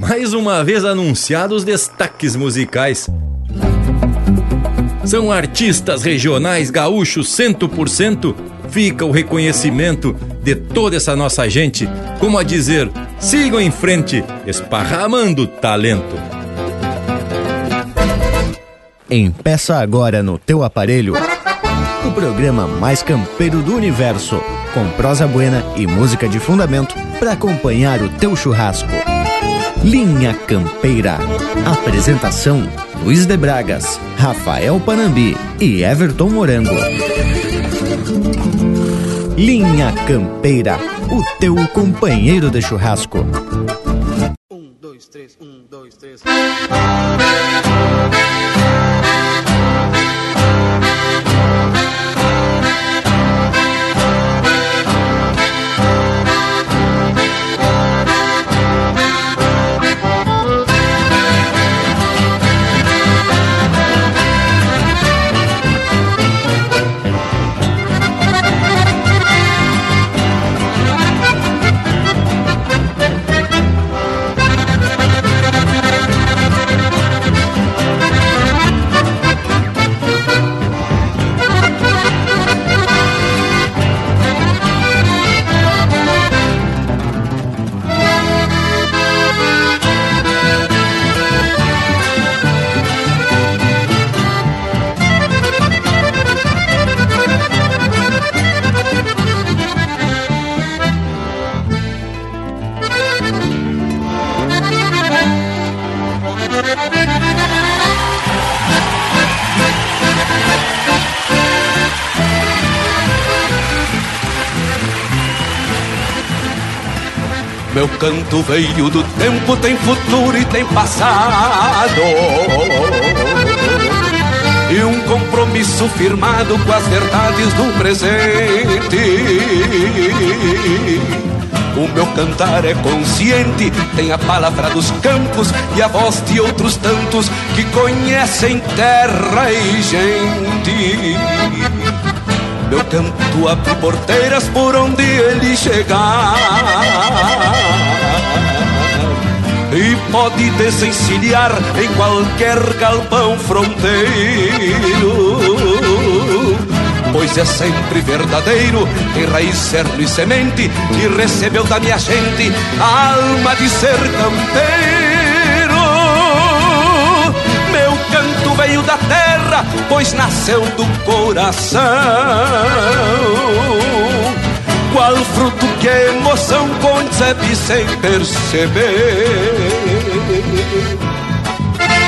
Mais uma vez anunciados os destaques musicais. São artistas regionais gaúchos 100%. Fica o reconhecimento de toda essa nossa gente, como a dizer, sigam em frente, esparramando talento. Empeça agora no teu aparelho o programa mais campeiro do universo, com prosa buena e música de fundamento para acompanhar o teu churrasco. Linha Campeira. Apresentação: Luiz de Bragas, Rafael Panambi e Everton Morango. Linha Campeira, o teu companheiro de churrasco. Um, dois, três, um, dois, três. Meu canto veio do tempo, tem futuro e tem passado. E um compromisso firmado com as verdades do presente. O meu cantar é consciente, tem a palavra dos campos e a voz de outros tantos que conhecem terra e gente. Meu canto abre porteiras por onde ele chegar pode desencilhar em qualquer galpão fronteiro Pois é sempre verdadeiro, tem raiz, cerno e semente E recebeu da minha gente a alma de ser campeiro Meu canto veio da terra, pois nasceu do coração. Qual fruto que emoção concebe sem perceber?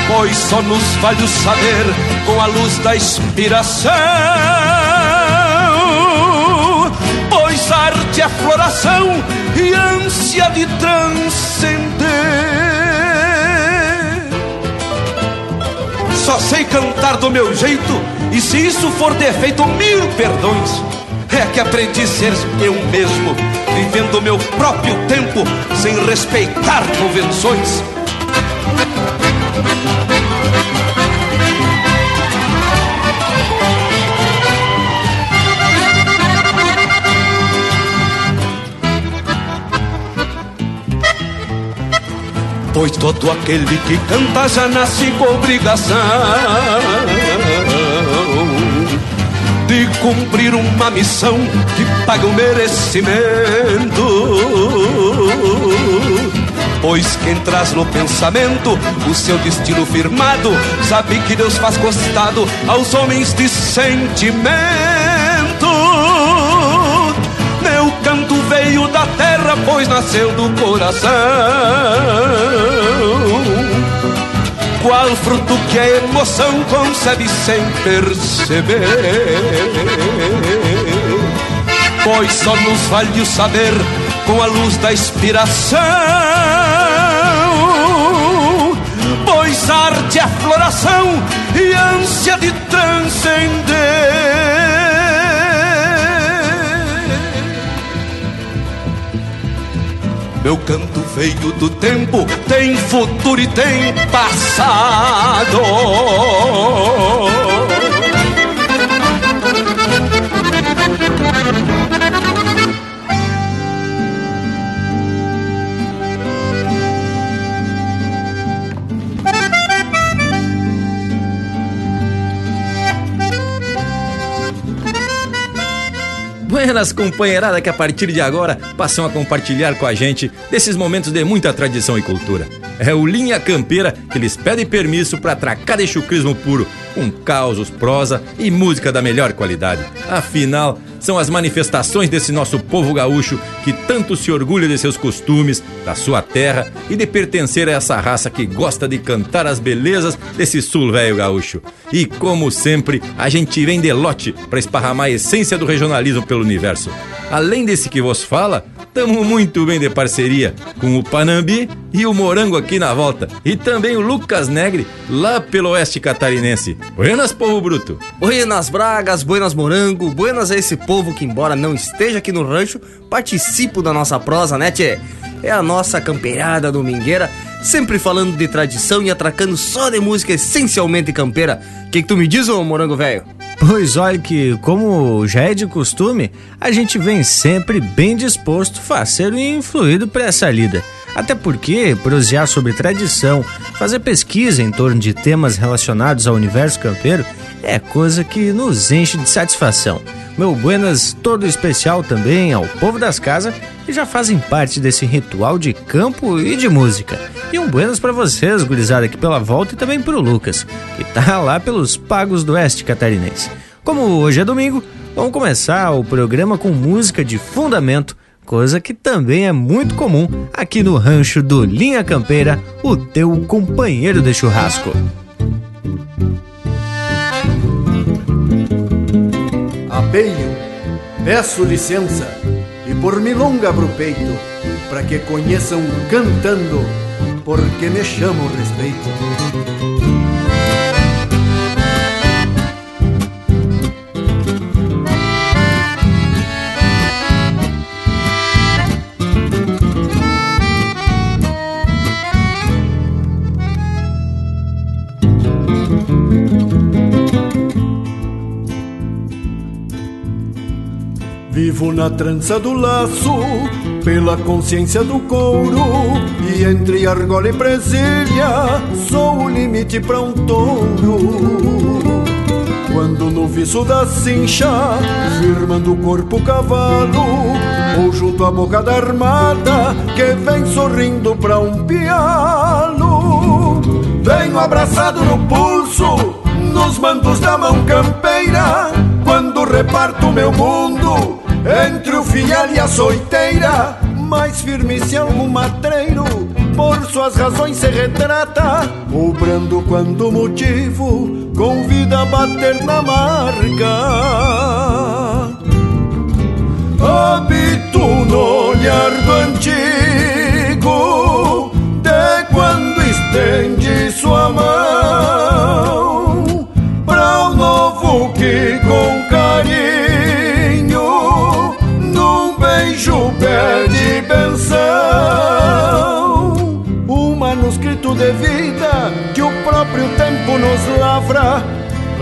Pois só nos vale o saber com a luz da inspiração. Pois arte é floração e ânsia de transcender. Só sei cantar do meu jeito, e se isso for defeito, mil perdões. É que aprendi a ser eu mesmo, vivendo meu próprio tempo, sem respeitar convenções. Pois todo aquele que canta já nasce com obrigação de cumprir uma missão que paga o merecimento. Pois quem traz no pensamento o seu destino firmado, sabe que Deus faz costado aos homens de sentimento. canto veio da terra, pois nasceu do coração. Qual fruto que a emoção concebe sem perceber? Pois só nos vale o saber com a luz da inspiração. Arte floração e ânsia de transcender. Meu canto veio do tempo, tem futuro e tem passado. Buenas, companheirada, que a partir de agora passam a compartilhar com a gente desses momentos de muita tradição e cultura. É o Linha Campeira que lhes pede permisso para atracar de chucrismo puro, com causos, prosa e música da melhor qualidade. Afinal, são as manifestações desse nosso povo gaúcho que tanto se orgulha de seus costumes, da sua terra e de pertencer a essa raça que gosta de cantar as belezas desse sul velho gaúcho. E como sempre, a gente vem de lote para esparramar a essência do regionalismo pelo universo. Além desse que vos fala, Tamo muito bem de parceria com o Panambi e o Morango aqui na volta. E também o Lucas Negre, lá pelo oeste catarinense. Buenas, povo bruto. Buenas Bragas, buenas Morango, buenas a esse povo que, embora não esteja aqui no rancho, participa da nossa prosa, né, tchê? É a nossa campeirada domingueira, sempre falando de tradição e atracando só de música essencialmente campeira. O que, que tu me diz, ô Morango velho? Pois olha que, como já é de costume, a gente vem sempre bem disposto, faceiro e influído para essa lida. Até porque prosear sobre tradição, fazer pesquisa em torno de temas relacionados ao universo campeiro é coisa que nos enche de satisfação. Meu buenas todo especial também ao povo das casas que já fazem parte desse ritual de campo e de música. E um buenas para vocês, gurizada, aqui pela volta e também pro Lucas, que tá lá pelos pagos do oeste catarinense. Como hoje é domingo, vamos começar o programa com música de fundamento, coisa que também é muito comum aqui no rancho do Linha Campeira, o teu companheiro de churrasco. Apeio, peço licença e por milonga abro peito, para que conheçam cantando, porque me chamo respeito. Vivo na trança do laço, pela consciência do couro, e entre argola e presilha, sou o limite para um touro. Quando no viço da cincha, firmando o corpo cavalo, ou junto à boca da armada, que vem sorrindo pra um pialo. Venho abraçado no pulso, nos mandos da mão campeira, quando reparto meu mundo entre o fiel e a soiteira, mais firme se algum matreiro por suas razões se retrata, o brando quando motivo convida a bater na marca. Habito no olhar do antigo, de quando estende sua mão,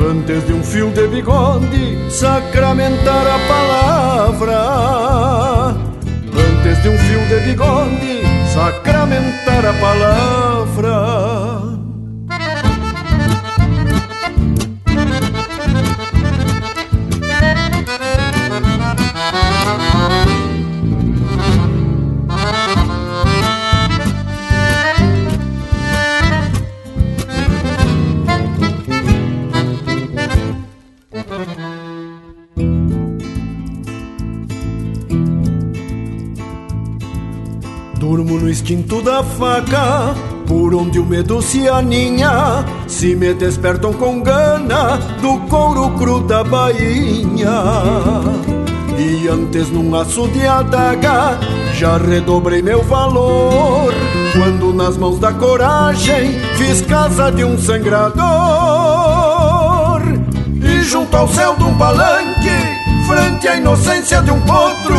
Antes de um fio de bigode sacramentar a palavra. Antes de um fio de bigode sacramentar a palavra. Durmo no instinto da faca, por onde o medo se aninha. Se me despertam com gana do couro cru da bainha. E antes num aço de adaga, já redobrei meu valor. Quando nas mãos da coragem fiz casa de um sangrador. E junto ao céu de um palanque, frente à inocência de um potro,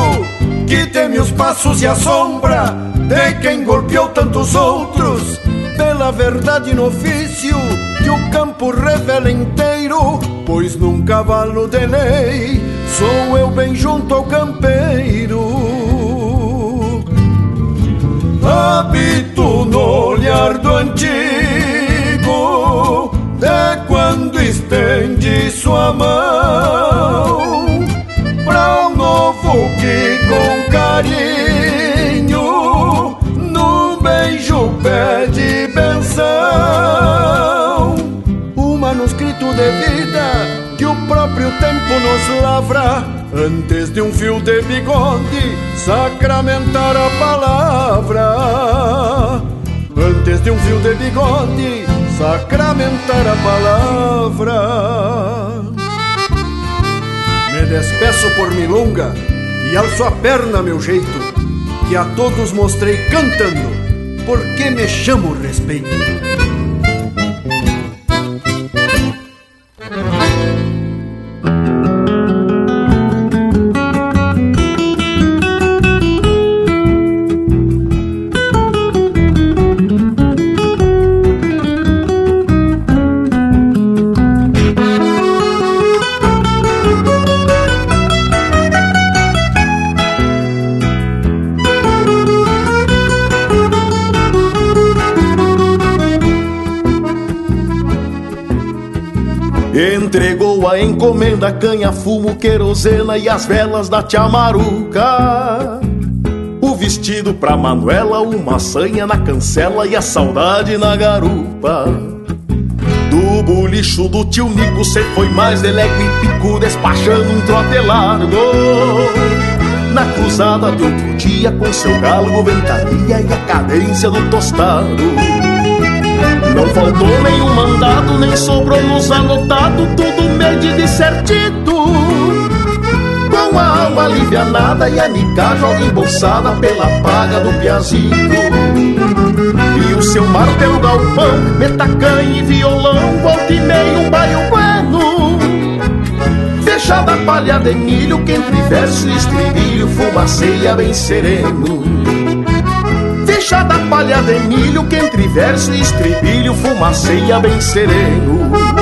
que teme os passos e a sombra de quem golpeou tantos outros. Pela verdade no ofício que o campo revela inteiro, pois num cavalo de lei sou eu bem junto ao campeiro. Habito no olhar do antigo, de quando estende sua mão para um novo de vida que o próprio tempo nos lavra. Antes de um fio de bigode sacramentar a palavra. Antes de um fio de bigode sacramentar a palavra. Me despeço por milonga e alço a perna meu jeito, que a todos mostrei cantando, porque me chamo respeito. Encomenda, canha, fumo, querosena e as velas da tia Maruca. O vestido pra Manuela, uma sanha na cancela e a saudade na garupa. Do bolicho do tio Nico, cê foi mais delego e pico, despachando um trote largo. Na cruzada de outro dia, com seu galgo, ventaria e a cadência do tostado. Não faltou nenhum mandado, nem sobrou nos anotado, tudo medido e certito. Com a alma alivianada e a nicagem embolsada pela paga do piazito. E o seu martelo galpão, metacanha e violão, volta e meio um baio bueno. Fechada palha de milho, que entre verso e estribilho fumaceia bem sereno da palha de milho que entre verso e estribilho fumaceia bem sereno.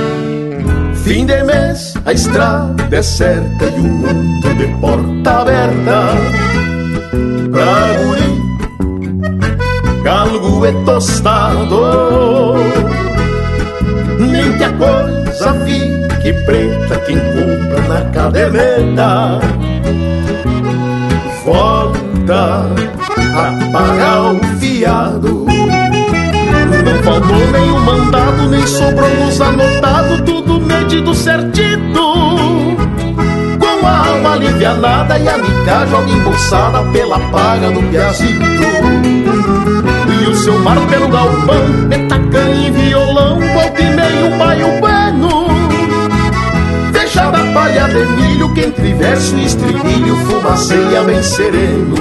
Fim de mês, a estrada é certa e o mundo de porta aberta. Pra guri, galgo é tostado. Nem que a coisa fique preta quem compra na caderneta. Volta a pagar o fiado. Não faltou nenhum mandado, nem sobrou nos anotado, tudo medido certito. Com a alma alivianada e a mica joga embolsada pela paga do piazito. E o seu mar pelo galpão, metacanha e violão, volta e meio um baio bueno. Fechada a palha de milho, que entre verso e estribilho fumaceia bem sereno.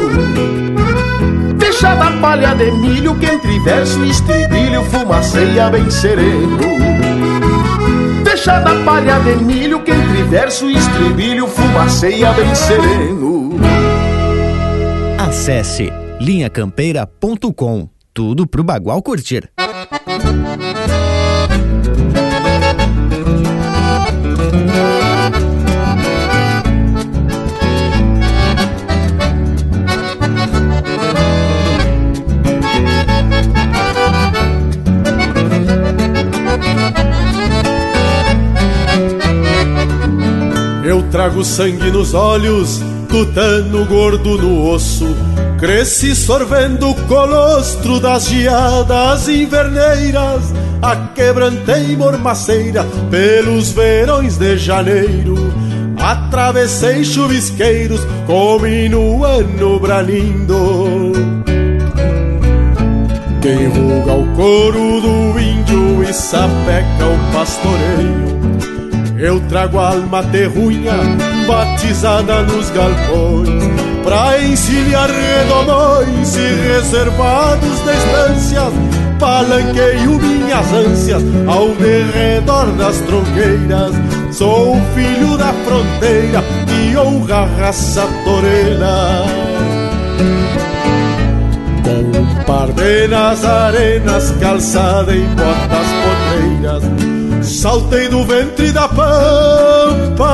Fechada a palha de milho que entre verso e estribilho fumaceia bem sereno. Fechada palha de milho que entre verso e estribilho fumaceia bem sereno. Acesse linhacampeira.com. Tudo pro Bagual curtir. Trago sangue nos olhos, tutano gordo no osso. Cresci sorvendo o colostro das geadas inverneiras. A quebrantei mormaceira pelos verões de janeiro. Atravessei chuvisqueiros, comi no ano branindo. Quem ruga o couro do índio e sapeca o pastoreio Eu trago a alma terrunha batizada nos galpões Pra encilhar redomões e reservados de estâncias Palanqueio minhas ânsias ao derredor das tronqueiras. Sou filho da fronteira e honra a raça torena. Com um par de nazarenas calçada em botas Saltei do ventre da pampa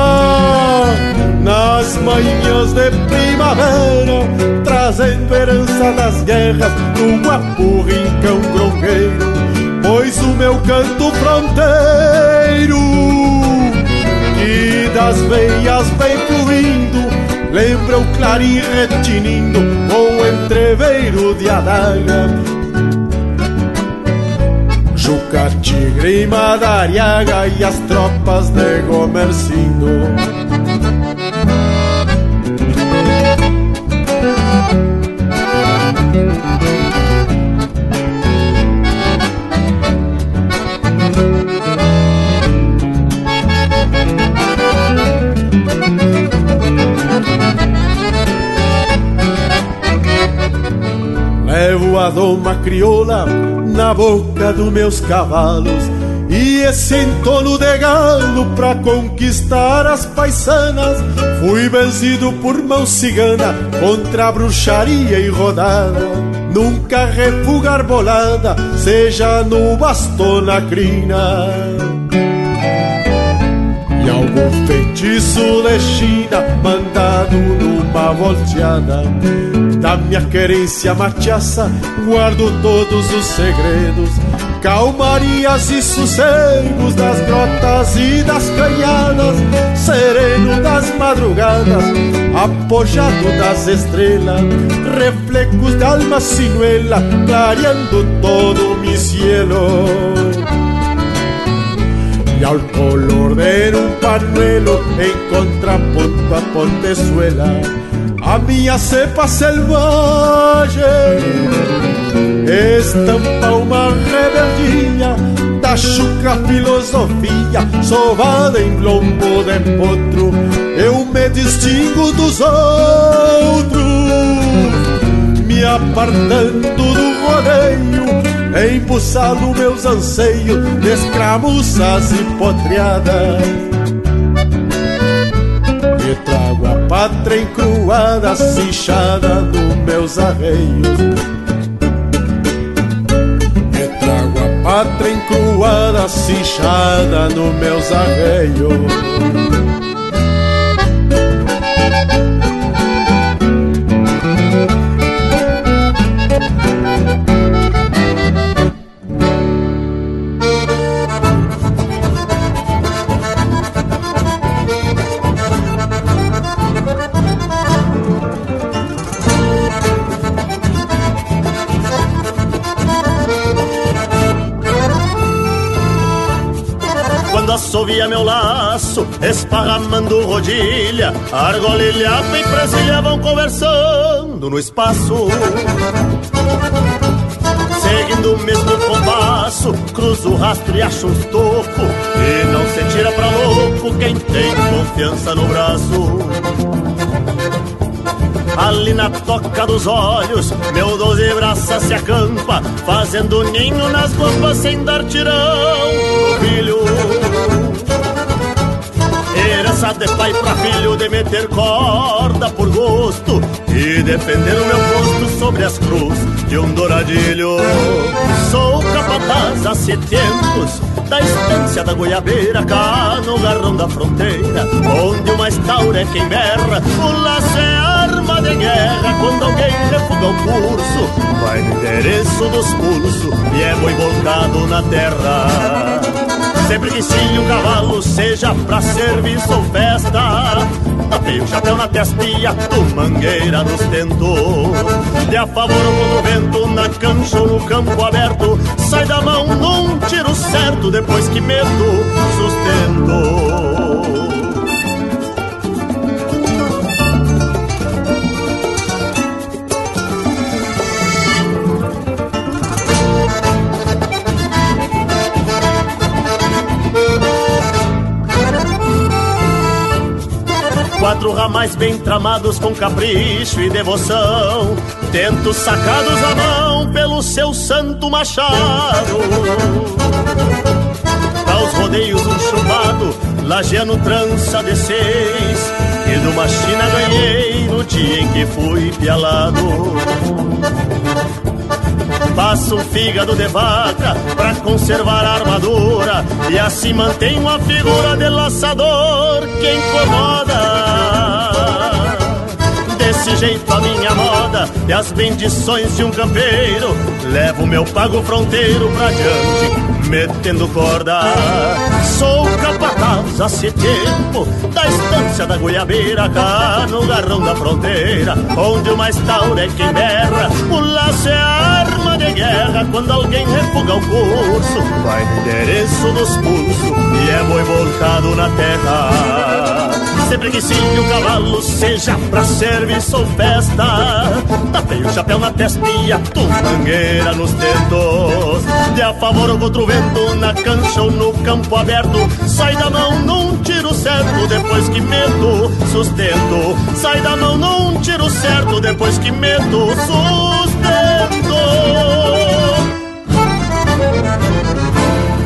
Nas manhãs de primavera Trazendo herança das guerras Do guapo rincão grongueiro. Pois o meu canto fronteiro Que das veias vem fluindo Lembra o clarim retinindo Com entreveiro de adaga Juca, Tigre e Madariaga e as tropas de Gomercindo. Levo a doma crioula na boca dos meus cavalos e esse entono de galo pra conquistar as paisanas. Fui vencido por mão cigana contra a bruxaria e rodada. Nunca refuga bolada, seja no bastão na crina. Algum feitiço de China mandado numa volteada da minha querência machaça guardo todos os segredos, calmarias e sossegos das grotas e das canhadas, sereno das madrugadas, apojado das estrelas, reflejos de alma sinuela, clareando todo mi cielo. Y al color de un pañuelo en contrapunto a Pontezuela. A minha cepa selvagem estampa uma rebeldia da chuca filosofia sovada em lombo de potro eu me distingo dos outros me apartando do rodeio embuçado meus anseios de escramuças e potreadas e trago a pátria encruada, cinchada nos meus arreios. E trago a pátria encruada, cinchada nos meus arreios. Assovia meu laço, esparramando rodilha, argolilhava e presilha vão conversando no espaço. Seguindo o mesmo compasso, cruzo o rastro e acho uns toco, e não se tira pra louco quem tem confiança no braço. Ali na toca dos olhos, meu doze braças se acampa, fazendo ninho nas roupas sem dar tirão Herança de pai pra filho de meter corda por gosto E defender o meu posto sobre as cruz de um douradilho. Sou capataz há sete tempos da estância da goiabeira Cá no garrão da fronteira Onde o mais tauro é quem berra. O laço é arma de guerra Quando alguém refuga o curso Vai no endereço dos pulsos E é boi volcado na terra Sempre que sim o cavalo seja pra serviço ou festa. Tapei o chapéu na testa e ato mangueira nos tentos De a favor ou vento, na cancha ou no campo aberto. Sai da mão num tiro certo depois que medo sustento quatro ramais bem tramados com capricho e devoção. Tento sacados à mão pelo seu santo machado. Aos rodeios um chumbado, lajeando trança de seis. E de uma China ganhei no dia em que fui pialado. Um fígado de vaca pra conservar a armadura E assim mantenho a figura de laçador que incomoda Desse jeito a minha moda e as bendições de um campeiro Levo meu pago fronteiro pra diante metendo corda. Sou capataz há tempo da estância da Goiabeira, cá no garrão da fronteira, onde o mais tauro é quem berra. O laço é arma de guerra quando alguém refuga o curso, vai no endereço dos pulsos e é boi voltado na terra. Sempre que sim o cavalo seja pra serviço ou festa Tapei o chapéu na testa e a tumangueira nos dedos. De a favor ou contra o vento, na cancha ou no campo aberto. Sai da mão num tiro certo, depois que meto, sustento. Sai da mão num tiro certo, depois que meto, sustento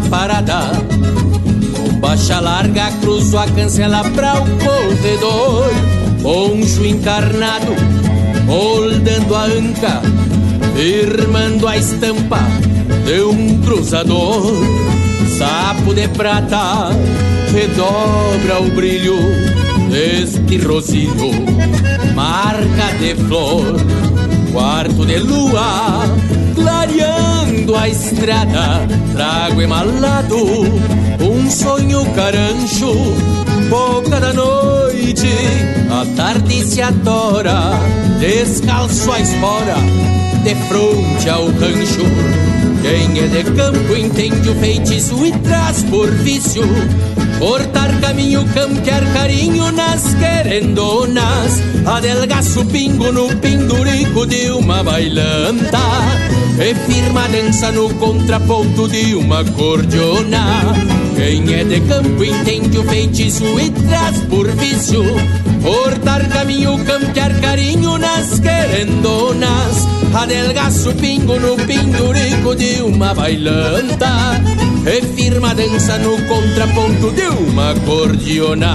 Parada. Baixa larga, cruzo a cancela pra o corredor. Poncho encarnado, moldando a anca Firmando a estampa de um cruzador. Sapo de prata, redobra o brilho Deste rosilho, marca de flor Quarto de lua, clareando a estrada Trago emalado um sonho carancho, boca da noite, a tarde se adora, descalço a espora, de fronte ao rancho. Quem é de campo entende o feitiço e traz por vício Cortar caminho, campear carinho nas querendonas Adelgaço pingo no pendurico de uma bailanta. E firma dança no contraponto de uma cordiona Quem é de campo entende o feitiço e traz por vício. Cortar caminho, campear carinho nas querendonas. Adelgaço pingo no pendurico de uma bailanta. E firma dança no contraponto de uma acordeona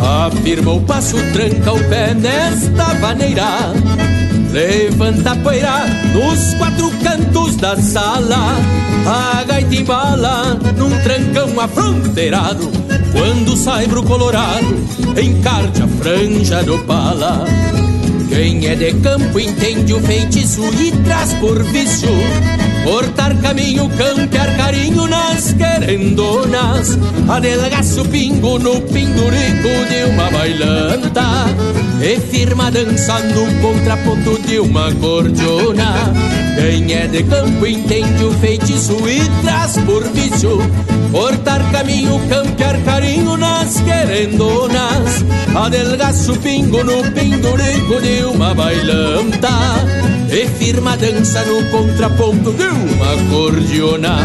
Afirma o passo, tranca o pé nesta maneira. Levanta a poeira nos quatro cantos da sala. A gaita embala num trancão afronteirado. Quando sai pro colorado, encarte a franja do pala Quem é de campo entende o feitiço e traz por vício. Cortar caminho, campear carinho nas querendonas Adelgaço pingo no pindurico de uma bailanta. E firma dança no contraponto de uma cordiona. Quem é de campo entende o feitiço e traz por vício. Cortar caminho, campear carinho nas querendonas Adelgaço pingo no pindurico de uma bailanta E firma dança no contraponto de uma acordeona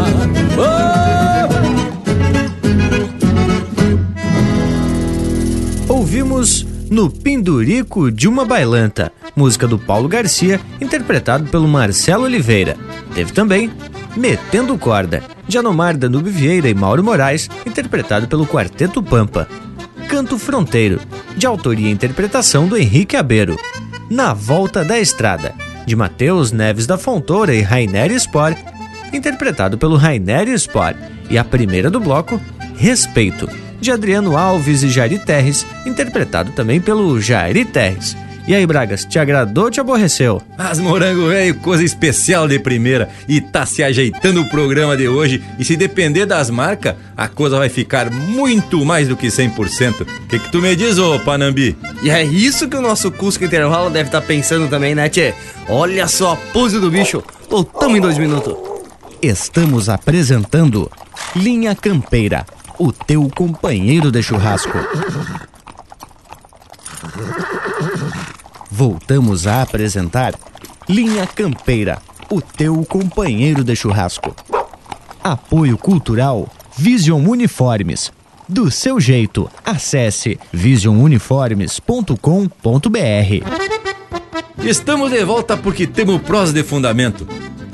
Ouvimos no Pindurico de uma Bailanta, música do Paulo Garcia, interpretado pelo Marcelo Oliveira. Teve também Metendo Corda, de Anomar Danube Vieira e Mauro Moraes, interpretado pelo Quarteto Pampa. Canto Fronteiro, de autoria e interpretação do Henrique Abeiro. Na Volta da Estrada, de Matheus Neves da Fontoura e Rainer Spor, interpretado pelo Rainer Spor. E a primeira do bloco, Respeito, de Adriano Alves e Jairi Terres, interpretado também pelo Jairi Terres. E aí, Bragas, te agradou ou te aborreceu? Mas morango velho, coisa especial de primeira e tá se ajeitando o programa de hoje e se depender das marcas, a coisa vai ficar muito mais do que 100%. O que que tu me diz, ô Panambi? E é isso que o nosso Cusco Intervalo deve estar tá pensando também, né, tchê? Olha só a pose do bicho. Voltamos em dois minutos. Estamos apresentando Linha Campeira, o teu companheiro de churrasco. Voltamos a apresentar Linha Campeira, o teu companheiro de churrasco. Apoio Cultural Vision Uniformes. Do seu jeito, acesse visionuniformes.com.br. Estamos de volta porque temos prosa de fundamento.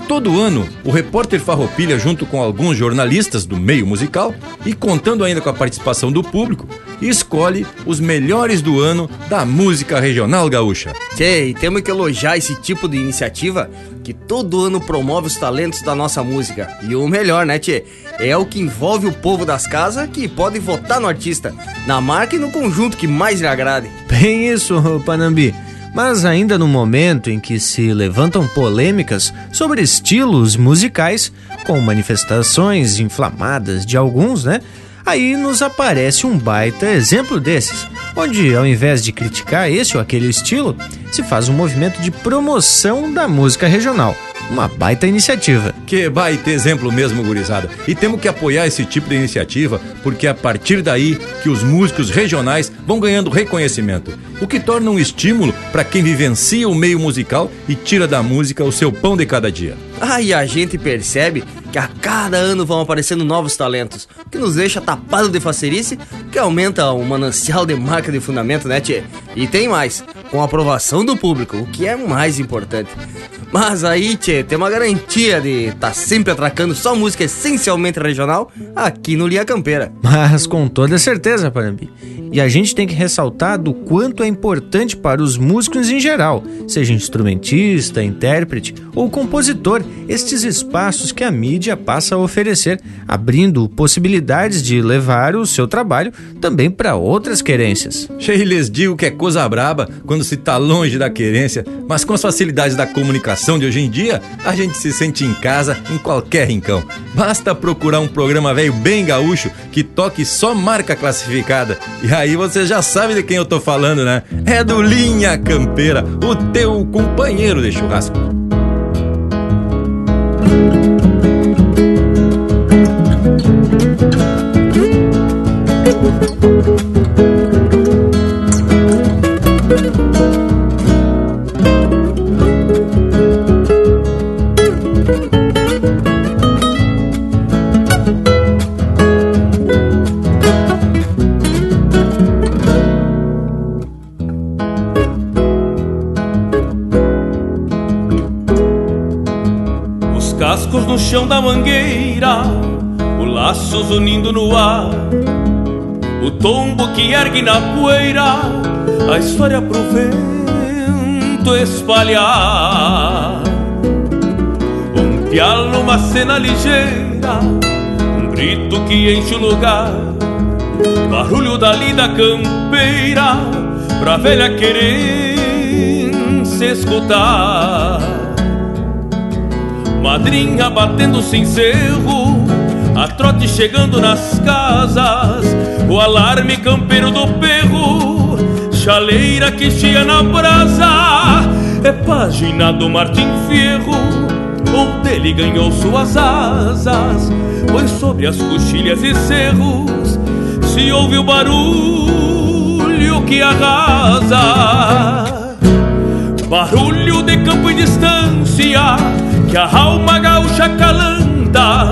Todo ano, o repórter Farroupilha, junto com alguns jornalistas do meio musical e contando ainda com a participação do público, escolhe os melhores do ano da música regional gaúcha. Tchê, e temos que elogiar esse tipo de iniciativa que todo ano promove os talentos da nossa música. E o melhor, né, Tchê? É o que envolve o povo das casas que pode votar no artista, na marca e no conjunto que mais lhe agrade. Bem isso, Panambi mas ainda no momento em que se levantam polêmicas sobre estilos musicais, com manifestações inflamadas de alguns, né? Aí nos aparece um baita exemplo desses, onde ao invés de criticar esse ou aquele estilo, se faz um movimento de promoção da música regional uma baita iniciativa. Que baita exemplo mesmo, gurizada. E temos que apoiar esse tipo de iniciativa, porque é a partir daí que os músicos regionais vão ganhando reconhecimento, o que torna um estímulo para quem vivencia o meio musical e tira da música o seu pão de cada dia. Ah, e a gente percebe que a cada ano vão aparecendo novos talentos, que nos deixa tapado de facerice, que aumenta o manancial de marca de fundamento, né, tchê? E tem mais, com a aprovação do público, o que é mais importante. Mas aí, tchê, tem uma garantia de estar tá sempre atracando só música essencialmente regional aqui no Linha Campeira. Mas com toda certeza, Parambi. E a gente tem que ressaltar do quanto é importante para os músicos em geral, seja instrumentista, intérprete ou compositor, estes espaços que a mídia passa a oferecer, abrindo possibilidades de levar o seu trabalho também para outras querências. Cheio lhes digo que é coisa braba quando se está longe da querência, mas com as facilidades da comunicação de hoje em dia, a gente se sente em casa em qualquer rincão. Basta procurar um programa velho bem gaúcho que toque só marca classificada e aí você já sabe de quem eu tô falando, né? É do Linha Campeira, o teu companheiro de churrasco. Ergue na poeira, a história pro vento espalhar. Um pialo, uma cena ligeira, um grito que enche o lugar, barulho da campeira, pra velha querer se escutar Madrinha batendo sem cerro, a trote chegando nas casas, o alarme campeiro do perro, chaleira que chia na brasa, é página do Martim Fierro, onde ele ganhou suas asas, pois sobre as coxilhas e cerros se ouve o barulho que arrasa. Barulho de campo e distância que a alma gaúcha calanta,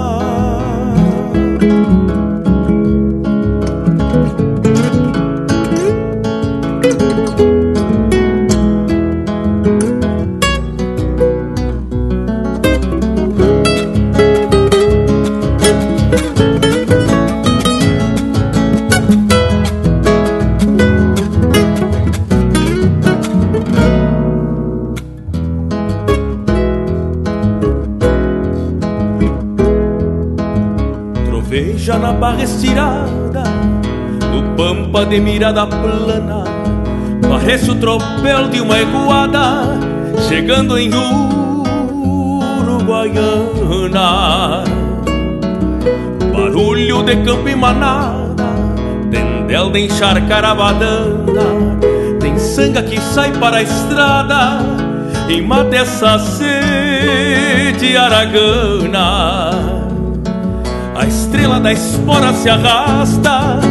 De mirada plana Parece o tropel de uma eguada Chegando em Uruguaiana. Barulho de campo e manada Tendel de encharcar a badana Tem sanga que sai para a estrada E mata essa sede aragana. A estrela da espora se arrasta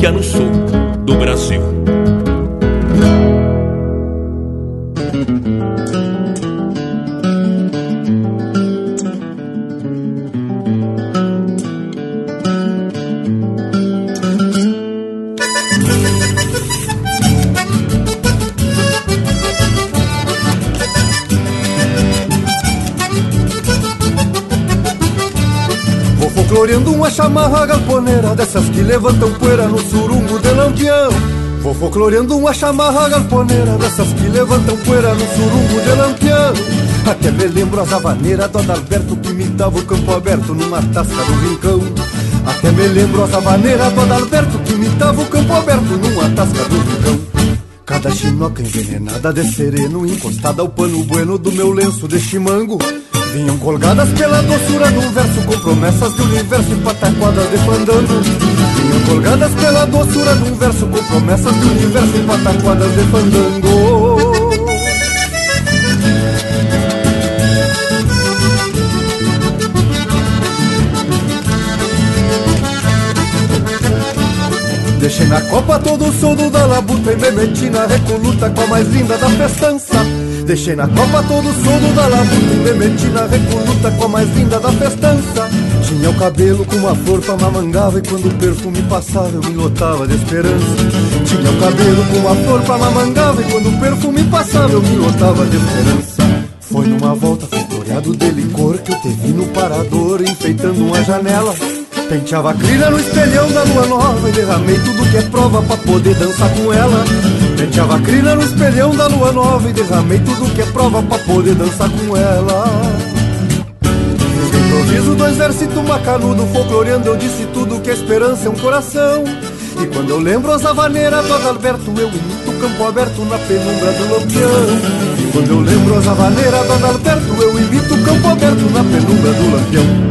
que no sul do Brasil. Chamarra galponeira Dessas que levantam poeira no surungo de lampião. Vou folcloreando uma chamarra galponeira Dessas que levantam poeira no surungo de lampião. Até me lembro as havaneiras do Adalberto Que imitava o campo aberto numa tasca do rincão. Até me lembro as havaneiras do Adalberto Que imitava o campo aberto numa tasca do rincão. Cada chinoca envenenada de sereno Encostada ao pano bueno do meu lenço de chimango Vinham colgadas pela doçura do verso Com promessas de universo e pataquadas de fandango. Vinham colgadas pela doçura um verso Com promessas de universo e pataquadas de fandango. Deixei na copa todo o soldo da labuta E me meti na recoluta com a mais linda da festança Deixei na copa todo o sono da labuta Me meti na recoluta com a mais linda da festança. Tinha o cabelo com uma flor pra mamangava E quando o perfume passava eu me lotava de esperança. Tinha o cabelo com uma flor pra mamangava E quando o perfume passava eu me lotava de esperança. Foi numa volta floreado de licor Que eu te vi no parador enfeitando uma janela. Penteava a crina no espelhão da lua nova E derramei tudo que é prova pra poder dançar com ela Penteava crina no espelhão da lua nova E derramei tudo que é prova pra poder dançar com ela. Fiz improviso do exército macanudo Folcloreando eu disse tudo que a esperança é um coração. E quando eu lembro as havaneiras do Adalberto Eu imito o campo aberto na penumbra do lampião. E quando eu lembro as havaneiras do Adalberto Eu imito o campo aberto na penumbra do lampião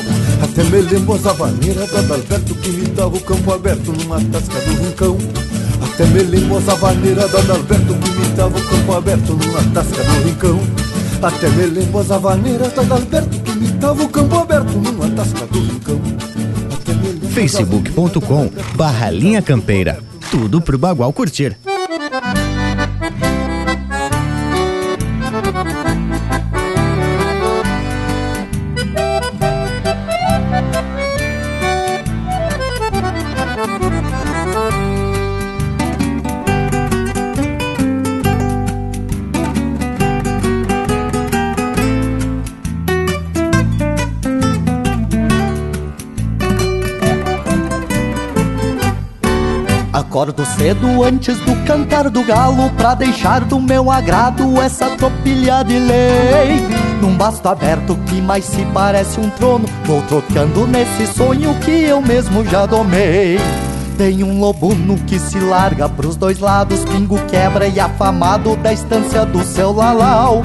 Até me lembro as avaneiras da Adalberto que me dava o campo aberto numa tasca do rincão. Até me lembro as avaneiras da Adalberto que me dava o campo aberto numa tasca do rincão. Até me lembro as avaneiras da Adalberto que me dava o campo aberto numa tasca do rincão. facebook.com barra linha campeira. Tudo pro Bagual curtir. Acordo cedo antes do cantar do galo Pra deixar do meu agrado essa tropilha de lei. Num basto aberto que mais se parece um trono Vou trocando nesse sonho que eu mesmo já domei. Tem um lobuno que se larga pros dois lados Pingo quebra e afamado da estância do seu lalau.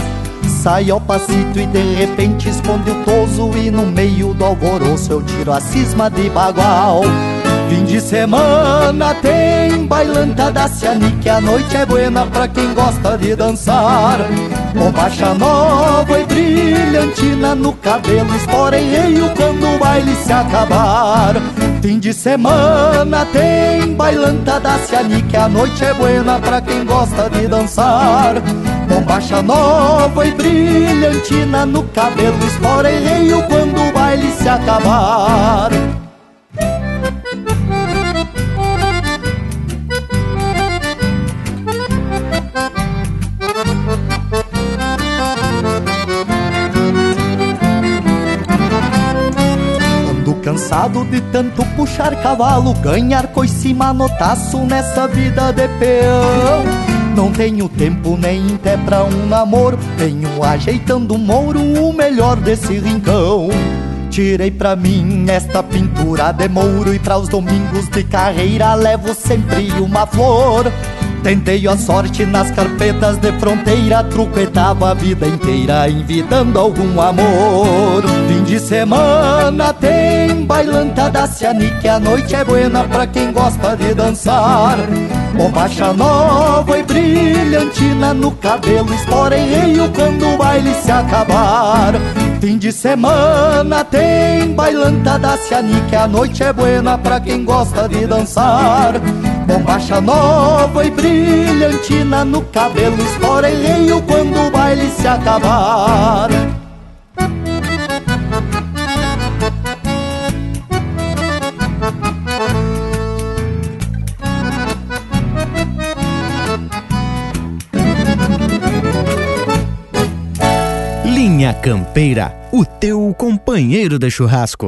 Sai ao passito e de repente esconde o toso E no meio do alvoroço eu tiro a cisma de bagual Fim de semana tem bailanta da Ciani Que a noite é buena pra quem gosta de dançar. Bombacha nova e brilhantina no cabelo Espora em reio quando o baile se acabar. Fim de semana tem bailanta da Ciani Que a noite é buena pra quem gosta de dançar. Bombacha nova e brilhantina no cabelo Espora em reio quando o baile se acabar Cansado de tanto puxar cavalo, ganhar coice manotaço nessa vida de peão. Não tenho tempo nem até pra um namoro, tenho ajeitando um mouro o melhor desse rincão. Tirei pra mim esta pintura de mouro e para os domingos de carreira levo sempre uma flor. Tentei a sorte nas carpetas de fronteira, truquetava a vida inteira, envidando algum amor. Fim de semana tem bailanta da Ciani, que a noite é buena pra quem gosta de dançar. Bombacha nova e brilhantina no cabelo, espora em reio quando o baile se acabar. Fim de semana tem bailanta da Ciani, que a noite é buena pra quem gosta de dançar. Bombacha nova e brilhantina no cabelo Espora em reio quando o baile se acabar Linha Campeira, o teu companheiro de churrasco.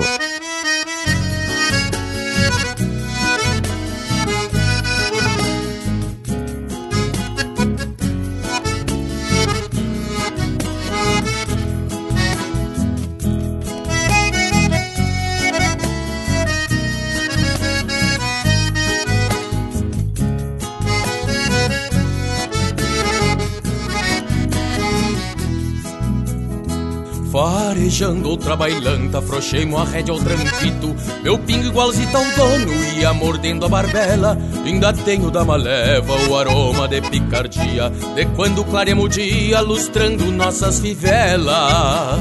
Farejando outra bailanta, afrouxei-mo a rédea ao tranquito Meu pingo igualzinho ao dono, ia mordendo a barbela. Ainda tenho da maleva o aroma de picardia De quando clareamos o dia, lustrando nossas fivelas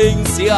querência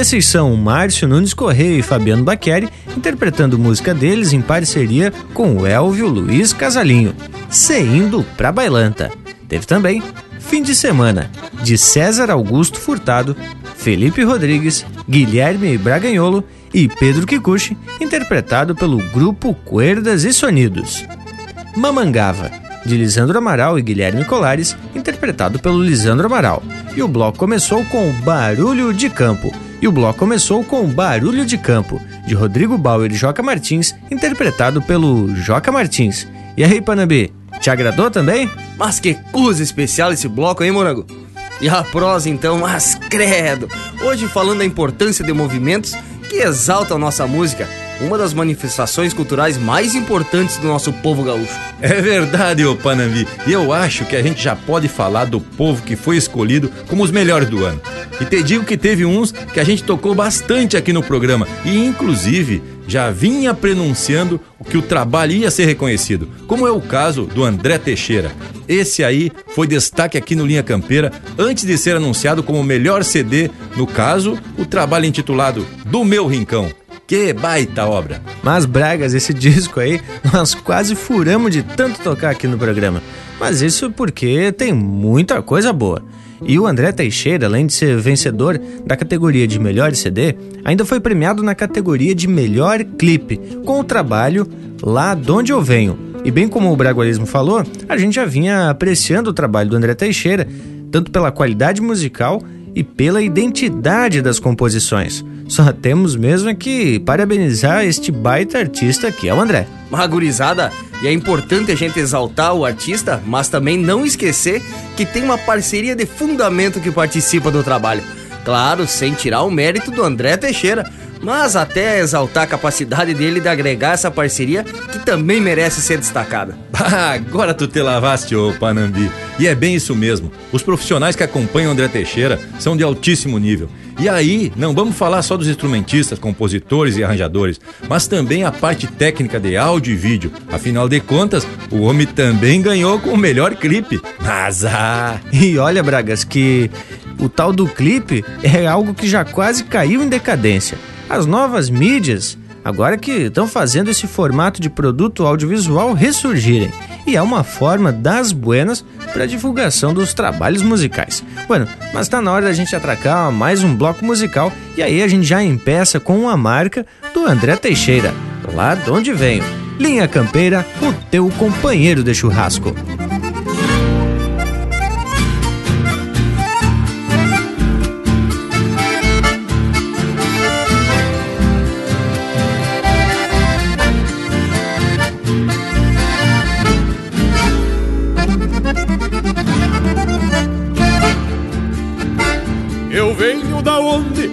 esses são Márcio Nunes Correia e Fabiano Baqueri, interpretando música deles em parceria com o Elvio Luiz Casalinho, Seindo pra Bailanta. Teve também Fim de Semana, de César Augusto Furtado, Felipe Rodrigues, Guilherme Braganholo e Pedro Kikuchi, interpretado pelo grupo Cuerdas e Sonidos. Mamangava, de Lisandro Amaral e Guilherme Colares, interpretado pelo Lisandro Amaral. E o bloco começou com Barulho de Campo, e o bloco começou com Barulho de Campo, de Rodrigo Bauer e Joca Martins, interpretado pelo Joca Martins. E aí, Panambi, te agradou também? Mas que coisa especial esse bloco, hein, Morango? E a prosa então, mas credo! Hoje falando da importância de movimentos que exaltam nossa música uma das manifestações culturais mais importantes do nosso povo gaúcho. É verdade, ô Panambi. E eu acho que a gente já pode falar do povo que foi escolhido como os melhores do ano. E te digo que teve uns que a gente tocou bastante aqui no programa e, inclusive, já vinha prenunciando que o trabalho ia ser reconhecido, como é o caso do André Teixeira. Esse aí foi destaque aqui no Linha Campeira antes de ser anunciado como o melhor CD, no caso, o trabalho intitulado Do Meu Rincão. Que baita obra! Mas, Bragas, esse disco aí, nós quase furamos de tanto tocar aqui no programa. Mas isso porque tem muita coisa boa. E o André Teixeira, além de ser vencedor da categoria de melhor CD, ainda foi premiado na categoria de melhor clipe, com o trabalho Lá de Onde Eu Venho. E bem como o Bragualismo falou, a gente já vinha apreciando o trabalho do André Teixeira, tanto pela qualidade musical e pela identidade das composições. Só temos mesmo que parabenizar este baita artista que é o André. Magurizada, E é importante a gente exaltar o artista, mas também não esquecer que tem uma parceria de fundamento que participa do trabalho. Claro, sem tirar o mérito do André Teixeira, mas até exaltar a capacidade dele de agregar essa parceria que também merece ser destacada. Ah, agora tu te lavaste, ô Panambi. E é bem isso mesmo. Os profissionais que acompanham André Teixeira são de altíssimo nível. E aí, não vamos falar só dos instrumentistas, compositores e arranjadores, mas também a parte técnica de áudio e vídeo. Afinal de contas, o homem também ganhou com o melhor clipe. Mas ah! E olha, Bragas, que o tal do clipe é algo que já quase caiu em decadência. As novas mídias, agora que estão fazendo esse formato de produto audiovisual ressurgirem. E é uma forma das buenas para divulgação dos trabalhos musicais. Bueno, mas está na hora da gente atracar mais um bloco musical e aí a gente já empeça com a marca do André Teixeira, lá de onde venho. Linha Campeira, o teu companheiro de churrasco.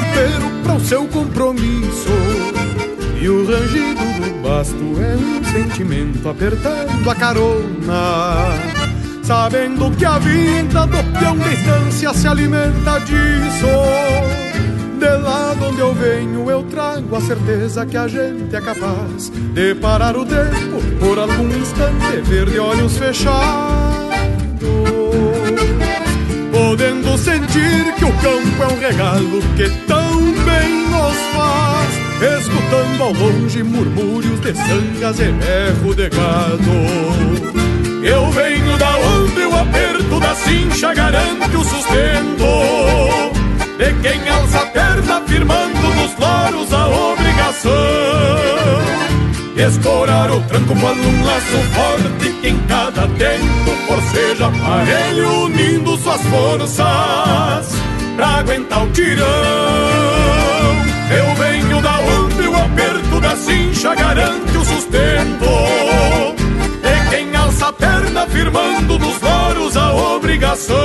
campeiro para o seu compromisso. E o rangido do basto é um sentimento apertando a carona. Sabendo que a vida do peão de estância se alimenta disso. De lá de onde eu venho, eu trago a certeza que a gente é capaz de parar o tempo por algum instante, ver de olhos fechados podendo sentir que o campo é um regalo que tão bem nos faz, escutando ao longe murmúrios de sangas e berro de gado. Eu venho da onde o aperto da cincha garante o sustento. De quem alça a perna firmando nos loros a obrigação Escorar o tranco quando um laço forte que em cada tempo forceja aparelho unindo suas forças pra aguentar o tirão. Eu venho da onde o aperto da cincha garante o sustento. E quem alça a perna firmando nos loros a obrigação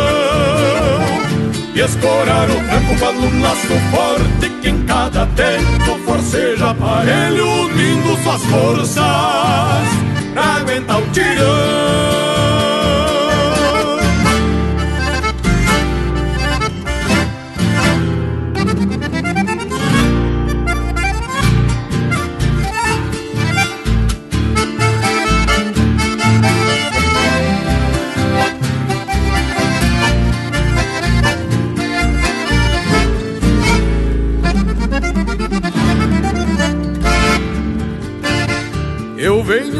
e escorar o tranco quando um laço forte que em cada tempo forceja aparelho unindo suas forças pra aguentar o tirão.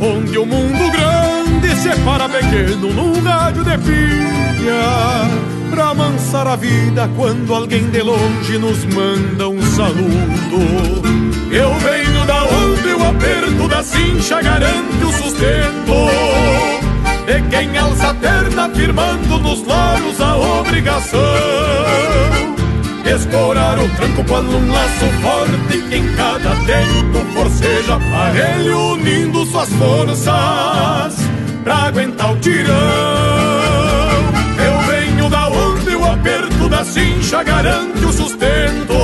onde o mundo grande separa pequeno num rádio de pilha, pra amansar a vida quando alguém de longe nos manda um saludo. Eu venho da onde o aperto da cincha garante o sustento, de quem alça a terna firmando nos loros a obrigação. Escorar o tranco quando um laço forte em cada tento forceja aparelho unindo suas forças pra aguentar o tirão. Eu venho da onde o aperto da cincha garante o sustento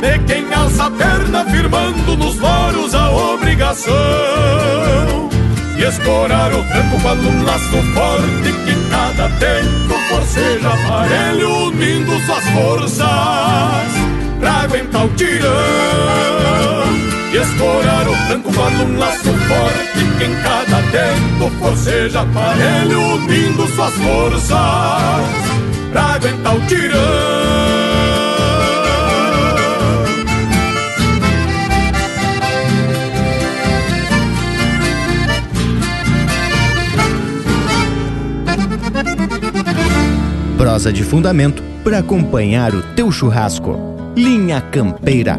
de quem alça a perna firmando nos loros a obrigação e escorar o tranco quando um laço forte que cada tempo forceja aparelho unindo suas forças pra aguentar o tirão. E escorar o tranco quando um laço forte que em cada tempo forceja aparelho unindo suas forças pra aguentar o tirão prosa de fundamento para acompanhar o teu churrasco. Linha Campeira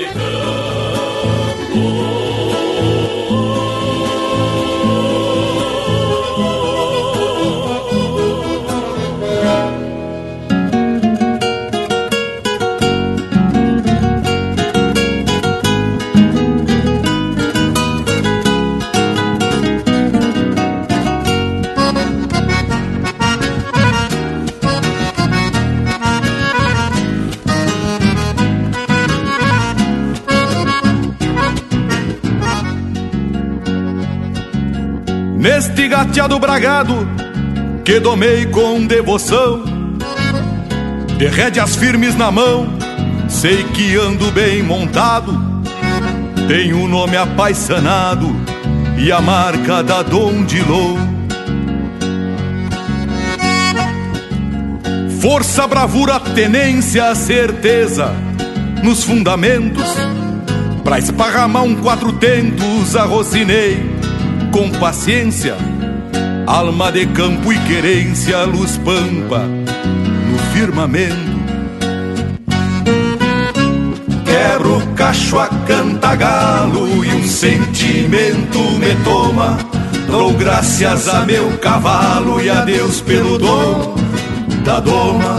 Monica. Bragado que domei com devoção, de rédeas firmes na mão, sei que ando bem montado. Tenho o nome apaixonado e a marca da Dom de Lou. Força, bravura, tenência, certeza nos fundamentos. Pra esparramar um quatro tentos, arrocinei com paciência, alma de campo e querência, luz pampa no firmamento. Quebro o cacho a cantagalo e um sentimento me toma. Dou graças a meu cavalo e a Deus pelo dom da doma.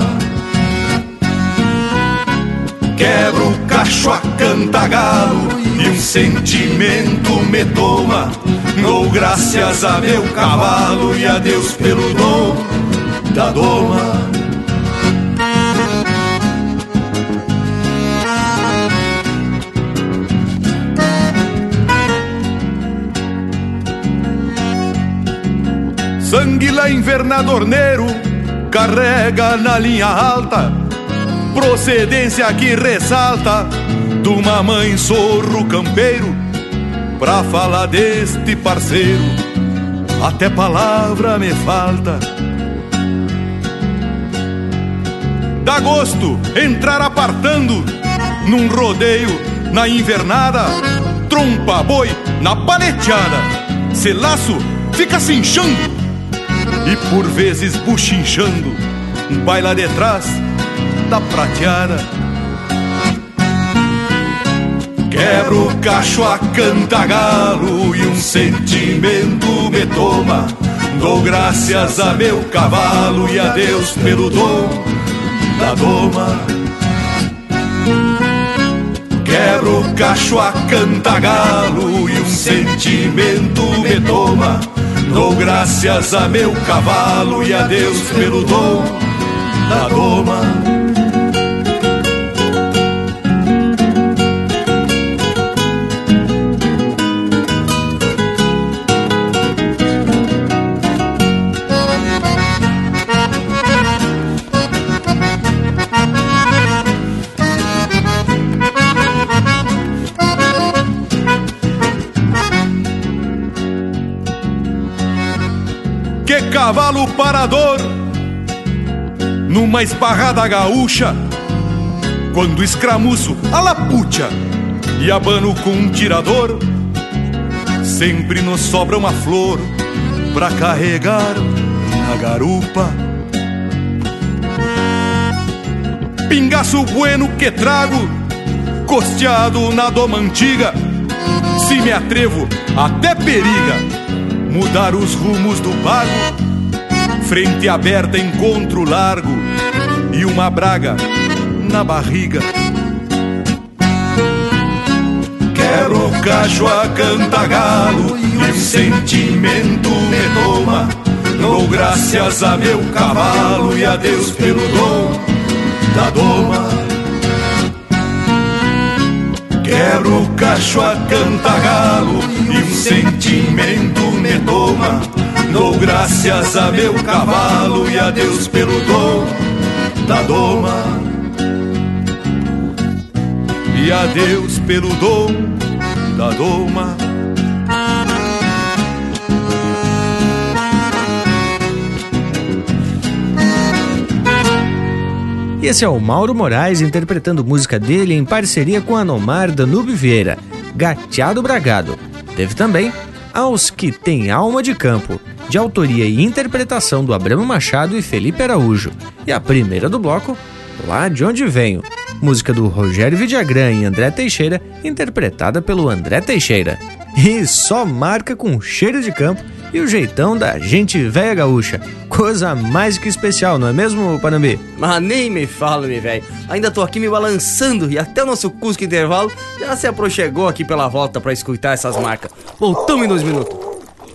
Quebro o cacho a cantagalo e um sentimento me toma. Dou graças a meu cavalo e a Deus pelo dom da doma. Sangue lá invernadorneiro carrega na linha alta procedência que ressalta de uma mãe sorro campeiro pra falar deste parceiro. Até palavra me falta. Dá gosto entrar apartando num rodeio na invernada trompa boi na paleteada se laço fica se inchando e por vezes buchinchando. Um baila de trás da prateada. Quebro o cacho a cantagalo e um sentimento me toma. Dou graças a meu cavalo e a Deus pelo dom da doma. Quebro o cacho a cantagalo e um sentimento me toma. Dou graças a meu cavalo e a Deus pelo dom da doma. Numa esparrada gaúcha, quando escramuço a lapucha e abano com um tirador, sempre nos sobra uma flor pra carregar na garupa. Pingaço bueno que trago, costeado na doma antiga, se me atrevo até periga mudar os rumos do pago frente aberta, encontro largo e uma braga na barriga. Quero o cacho a cantagalo e um sentimento me toma. Dou graças a meu cavalo e a Deus pelo dom da doma. Quero o cacho a cantagalo e um sentimento me toma. Dou graças a meu cavalo e a Deus pelo dom da doma. E a Deus pelo dom da doma. E esse é o Mauro Moraes interpretando música dele em parceria com a Nomar Danube Vieira, Gateado Bragado. Teve também Aos que Tem Alma de Campo, de autoria e interpretação do Abramo Machado e Felipe Araújo. E a primeira do bloco, Lá de Onde Venho, música do Rogério Vidagrã e André Teixeira, interpretada pelo André Teixeira. E só marca com cheiro de campo e o jeitão da gente velha gaúcha. Coisa mais que especial, não é mesmo, Panambi? Mas nem me fala, meu velho. Ainda tô aqui me balançando e até o nosso Cusco Intervalo já se aproxegou aqui pela volta para escutar essas marcas. Voltamos em dois minutos.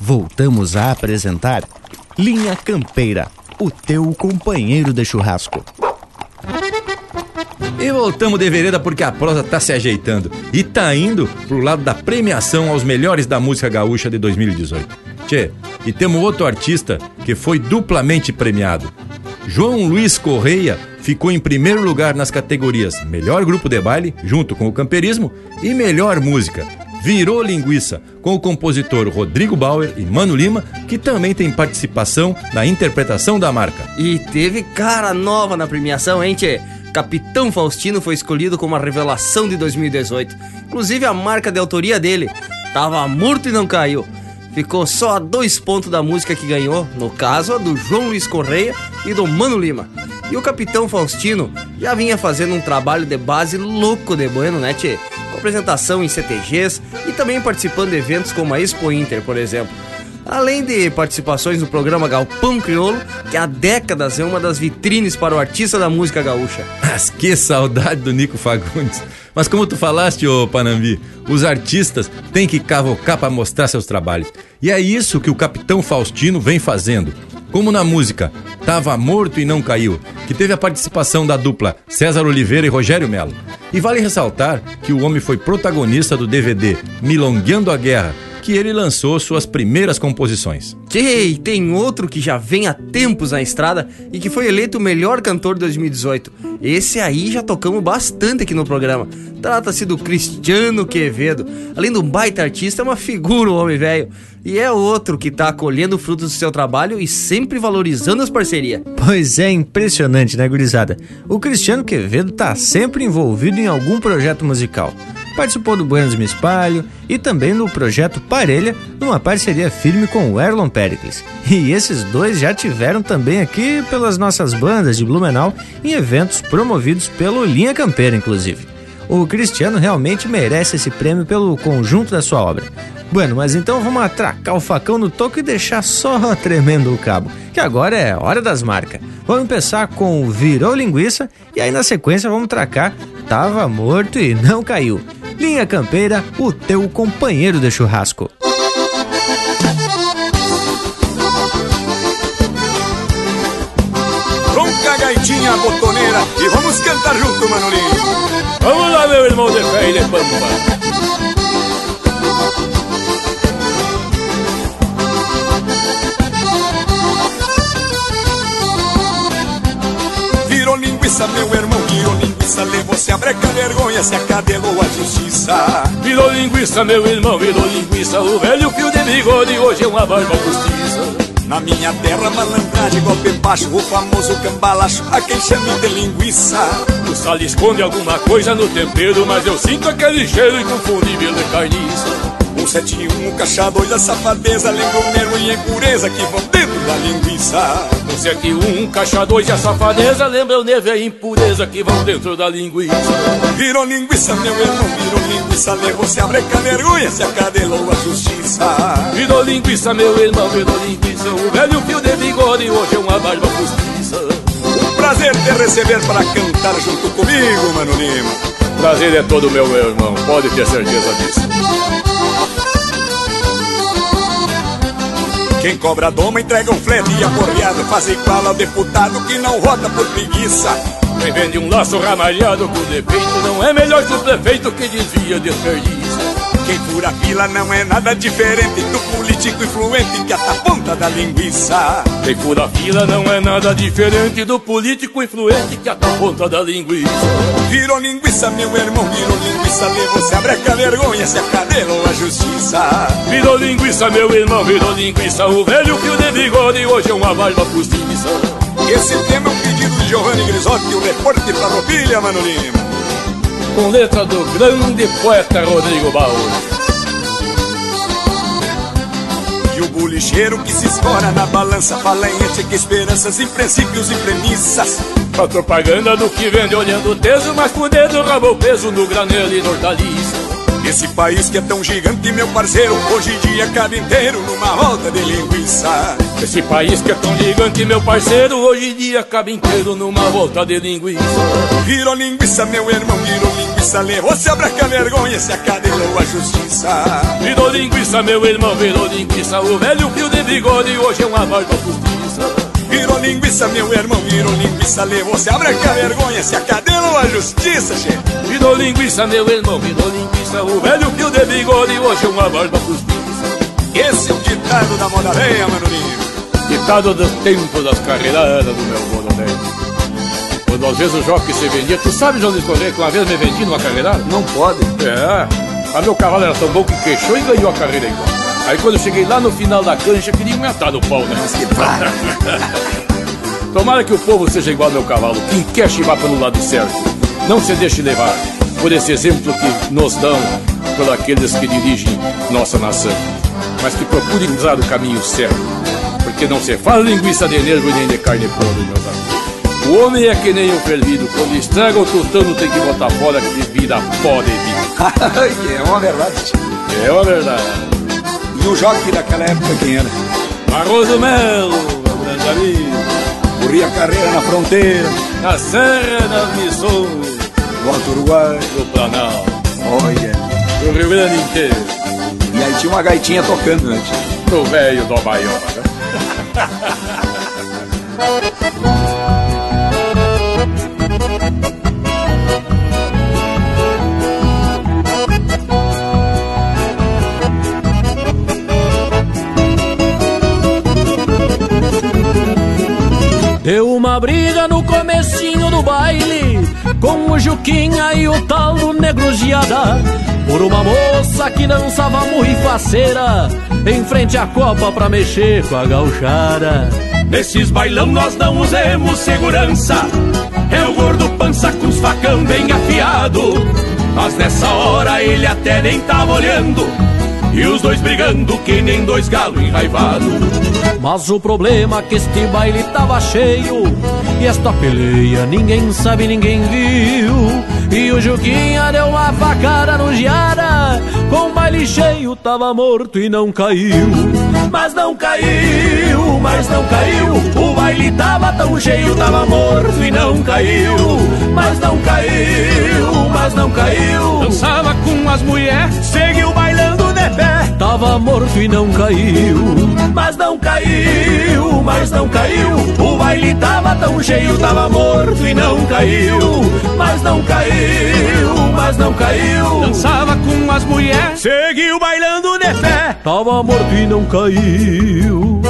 Voltamos a apresentar Linha Campeira, o teu companheiro de churrasco. E voltamos de vereda porque a prosa tá se ajeitando e tá indo pro lado da premiação aos melhores da música gaúcha de 2018. Tchê, e temos outro artista que foi duplamente premiado. João Luiz Correia ficou em primeiro lugar nas categorias Melhor Grupo de Baile, junto com o Camperismo, e Melhor Música, virou linguiça com o compositor Rodrigo Bauer e Mano Lima, que também tem participação na interpretação da marca. E teve cara nova na premiação, hein, tchê? Capitão Faustino foi escolhido como a revelação de 2018. Inclusive a marca de autoria dele tava morto e não caiu. Ficou só a dois pontos da música que ganhou, no caso a do João Luiz Correia e do Mano Lima. E o Capitão Faustino já vinha fazendo um trabalho de base louco de bueno, né, tchê? Com apresentação em CTGs e também participando de eventos como a Expo Inter, por exemplo. Além de participações no programa Galpão Crioulo, que há décadas é uma das vitrines para o artista da música gaúcha. Mas que saudade do Nico Fagundes. Mas como tu falaste, ô Panambi, os artistas têm que cavocar para mostrar seus trabalhos. E é isso que o Capitão Faustino vem fazendo. Como na música Tava Morto e Não Caiu, que teve a participação da dupla César Oliveira e Rogério Melo. E vale ressaltar que o homem foi protagonista do DVD Milongueando a Guerra, que ele lançou suas primeiras composições. Tchê, tem outro que já vem há tempos na estrada e que foi eleito o melhor cantor de 2018. Esse aí já tocamos bastante aqui no programa. Trata-se do Cristiano Quevedo. Além de um baita artista, é uma figura o homem velho. E é outro que tá colhendo frutos do seu trabalho e sempre valorizando as parcerias. Pois é, impressionante, né, gurizada? O Cristiano Quevedo tá sempre envolvido em algum projeto musical. Participou do Buenos Me Espalho e também do projeto Parelha, numa parceria firme com o Erlon Pericles. E esses dois já tiveram também aqui pelas nossas bandas de Blumenau em eventos promovidos pelo Linha Campeira, inclusive. O Cristiano realmente merece esse prêmio pelo conjunto da sua obra. Bueno, mas então vamos atracar o facão no toco e deixar só tremendo o cabo, que agora é hora das marcas. Vamos começar com Virou Linguiça e aí na sequência vamos tracar Tava Morto e Não Caiu. Linha Campeira, o teu companheiro de churrasco. Ronca gaitinha botoneira e vamos cantar junto, Manolinho. Vamos lá, meu irmão de fé e de pampa. Virou linguiça, meu irmão, virou linguiça Levou-se a breca, vergonha, se acadelou a justiça Virou linguiça, meu irmão, virou linguiça O velho fio de bigode hoje é uma barba postiça na minha terra, malandragem, golpe baixo, o famoso cambalacho, a quem chama de linguiça. O sal esconde alguma coisa no tempero, mas eu sinto aquele cheiro inconfundível de carniça. Um sete e um, caixa dois, a safadeza, lembra o nervo e impureza que vão dentro da linguiça. Um sete e um, caixa dois, a safadeza, lembra o nervo e a impureza que vão dentro da linguiça. Virou linguiça, meu irmão, virou linguiça, levou-se a breca, vergonha, se acadelou a justiça. Virou linguiça, meu irmão, virou linguiça, o velho fio de bigode hoje é uma barba postiça. Um prazer te receber para cantar junto comigo, Mano Lima. Prazer é todo meu, meu irmão, pode ter certeza disso. Quem cobra doma entrega um flete e aporreado Faz igual ao deputado que não vota por preguiça. Quem vende um laço ramalhado com defeito Não é melhor que o prefeito que desvia desperdício quem fura fila não é nada diferente do político influente que ata a ponta da linguiça. Quem fura fila não é nada diferente do político influente que ata a ponta da linguiça. Virou linguiça, meu irmão, virou linguiça, levou-se a breca, vergonha, se acadelou a justiça. Virou linguiça, meu irmão, virou linguiça, o velho fio de bigode hoje é uma barba postiça. Esse tema é um pedido de Giovanni Grisotti, o reporte pra Robilha, Mano Lima com letra do grande poeta Rodrigo Baú. E o bolicheiro que se escora na balança Fala em esperanças, em princípios e premissas A propaganda do que vende olhando o teso Mas com o dedo raba o peso no granelo e no hortaliça esse país que é tão gigante, meu parceiro, hoje em dia cabe inteiro numa volta de linguiça. Esse país que é tão gigante, meu parceiro, hoje em dia cabe inteiro numa volta de linguiça. Virou linguiça, meu irmão, virou linguiça, levou se abra a vergonha, se acadelou a justiça. Virou linguiça, meu irmão, virou linguiça, o velho fio de bigode hoje é uma barba justiça. Virou linguiça, meu irmão, virou linguiça, levou se a vergonha, se acadelou a justiça, che. Virou linguiça, meu irmão, virou linguiça, o velho fio de bigode hoje é uma barba justiça. Esse é o ditado da moda velha, manuninho. Ditado do tempo das carreiradas do meu mononeiro. Quando às vezes o jockey se vendia, tu sabes onde escolher que uma vez me vendi numa carreirada? Não pode. É, mas meu cavalo era tão bom que queixou e ganhou a carreira igual. Aí quando eu cheguei lá no final da cancha, queria aumentar no pau, né? Mas que para. Tomara que o povo seja igual ao meu cavalo, quem quer chivar pelo lado certo. Não se deixe levar por esse exemplo que nos dão por aqueles que dirigem nossa nação. Mas que procurem usar o caminho certo. Porque não se faz linguiça de nervo nem de carne podre, meus amigos. O homem é que nem o fervido, quando estraga o tutano tem que botar fora que vira pó de vinho. é uma verdade. É uma verdade. E o jockey daquela época quem era? Barroso Melo, meu grande amigo. Corria carreira na fronteira. Na Serra das Missões. No Alto Uruguai. No Planalto. Olha. No Rio Grande inteiro. E aí tinha uma gaitinha tocando, né? No velho do Baioma, Deu uma briga no comecinho do baile Com o Juquinha e o tal do Negro Giada. Por uma moça que dançava muito faceira Em frente à copa pra mexer com a gauchada. Nesses bailão nós não usemos segurança. É o gordo pança com os facão bem afiado. Mas nessa hora ele até nem tava olhando e os dois brigando que nem dois galos enraivados Mas o problema é que este baile tava cheio E esta peleia ninguém sabe, ninguém viu. E o Juquinha deu uma facada no Giara Com o baile cheio tava morto e não caiu. Mas não caiu, mas não caiu O baile tava tão cheio, tava morto e não caiu. Mas não caiu, mas não caiu. Dançava com as mulheres, seguiu bailando de Tava morto e não caiu Mas não caiu, mas não caiu. O baile tava tão cheio, tava morto e não caiu Mas não caiu, mas não caiu. Dançava com as mulheres, seguiu bailando de pé. Tava morto e não caiu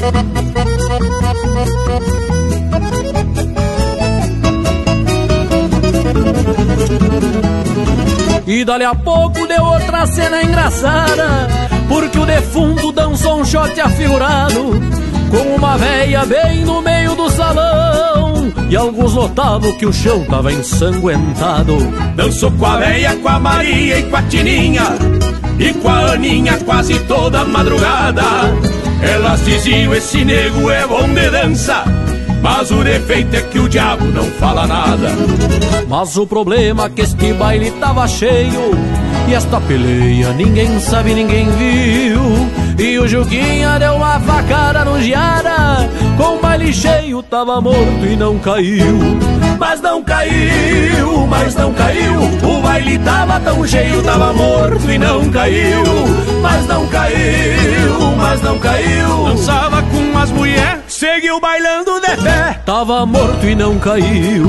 E dali a pouco deu outra cena engraçada Porque o defunto dançou um shot afigurado Com uma véia bem no meio do salão E alguns notavam que o chão tava ensanguentado. Dançou com a véia, com a Maria e com a Tininha E com a Aninha quase toda madrugada. Elas diziam, esse nego é bom de dança mas o defeito é que o diabo não fala nada. Mas o problema é que este baile tava cheio. E esta peleia ninguém sabe, ninguém viu. E o Juquinha deu uma facada no Giara. Com o baile cheio tava morto e não caiu. Mas não caiu, mas não caiu. O baile tava tão cheio, tava morto e não caiu. Mas não caiu, mas não caiu. Dançava com as mulheres, seguiu bailando de pé. Tava morto e não caiu.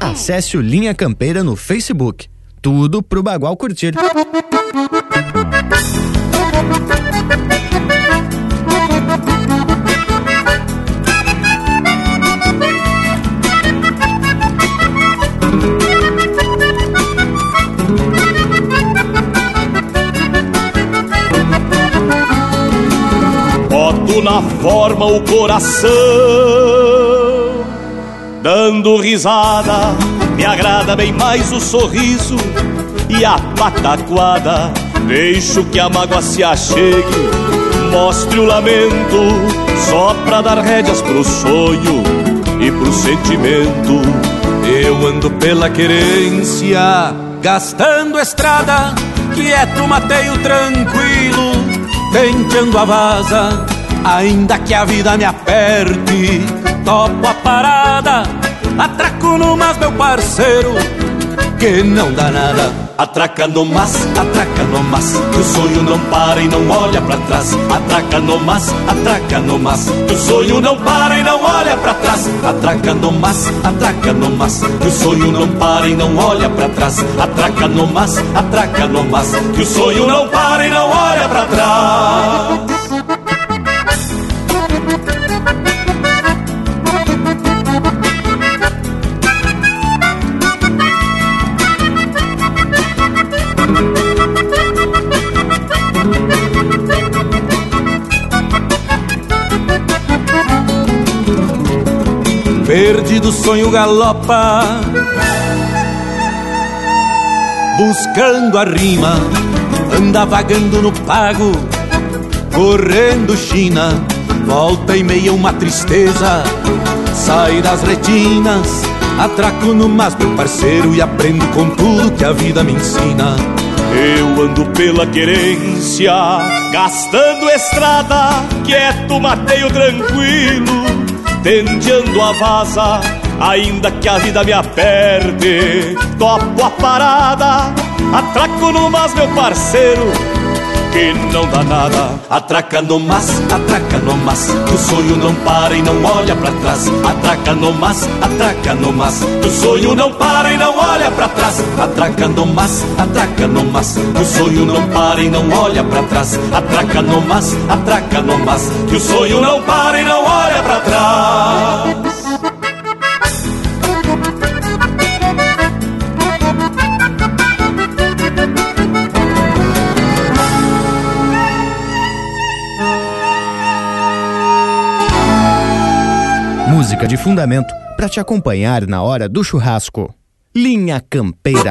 Acesse o Linha Campeira no Facebook. Tudo pro Bagual curtir. Boto na forma o coração, dando risada. Me agrada bem mais o sorriso e a pataquada. Deixo que a mágoa se achegue, mostre o lamento, só pra dar rédeas pro sonho e pro sentimento. Eu ando pela querência, gastando estrada, quieto, mateio tranquilo, tentando a vaza, ainda que a vida me aperte, topo a parada, atraco no mas meu parceiro, que não dá nada. Atraca no mas, atraca no mas, que o sonho não para e não olha pra trás. Atraca no mas, atraca no mas, que o sonho não para e não olha pra trás. Atraca no mas, atraca no mas, que o sonho não para e não olha pra trás. Atraca no mas, atraca no mas, que o sonho não para e não olha pra trás. Perdido sonho galopa. Buscando a rima Anda vagando no pago Correndo China. Volta e meia uma tristeza Sai das retinas. Atraco no mas meu parceiro E aprendo com tudo que a vida me ensina. Eu ando pela querência Gastando estrada Quieto, mateio tranquilo tenteando a vaza, ainda que a vida me aperte. Topo a parada, atraco no mas, meu parceiro, que não dá nada. Atraca no mas, atraca no mas, que o sonho não para e não olha pra trás. Atraca no mas, atraca no mas, que o sonho não para e não olha pra trás. Atraca no mas, atraca no mas, que o sonho não para e não olha pra trás. Atraca no mas, atraca no mas, que o sonho não para e não olha pra trás. Música de fundamento para te acompanhar na hora do churrasco. Linha Campeira.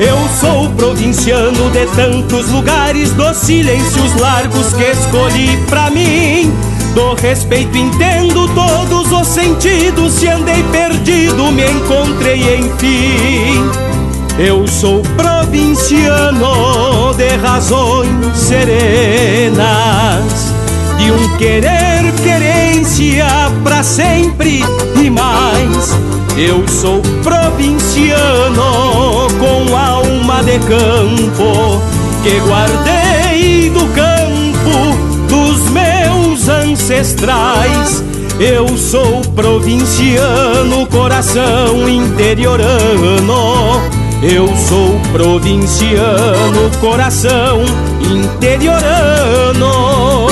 Eu sou provinciano de tantos lugares, dos silêncios largos que escolhi pra mim. Do respeito entendo todos os sentidos, se andei perdido, me encontrei enfim. Eu sou provinciano de razões serenas, de um querer querência para sempre e mais. Eu sou provinciano com alma de campo que guardei do campo dos meus ancestrais. Eu sou provinciano, coração interiorano eu sou provinciano, coração interiorano.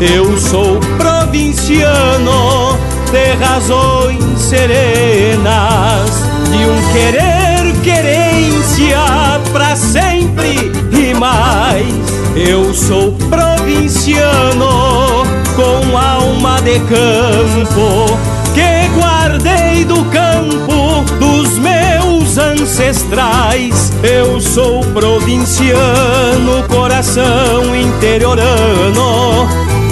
Eu sou provinciano de razões serenas, de um querer querência pra sempre e mais. Eu sou provinciano com alma de campo que guardei do campo dos meus ancestrais. Eu sou provinciano, coração interiorano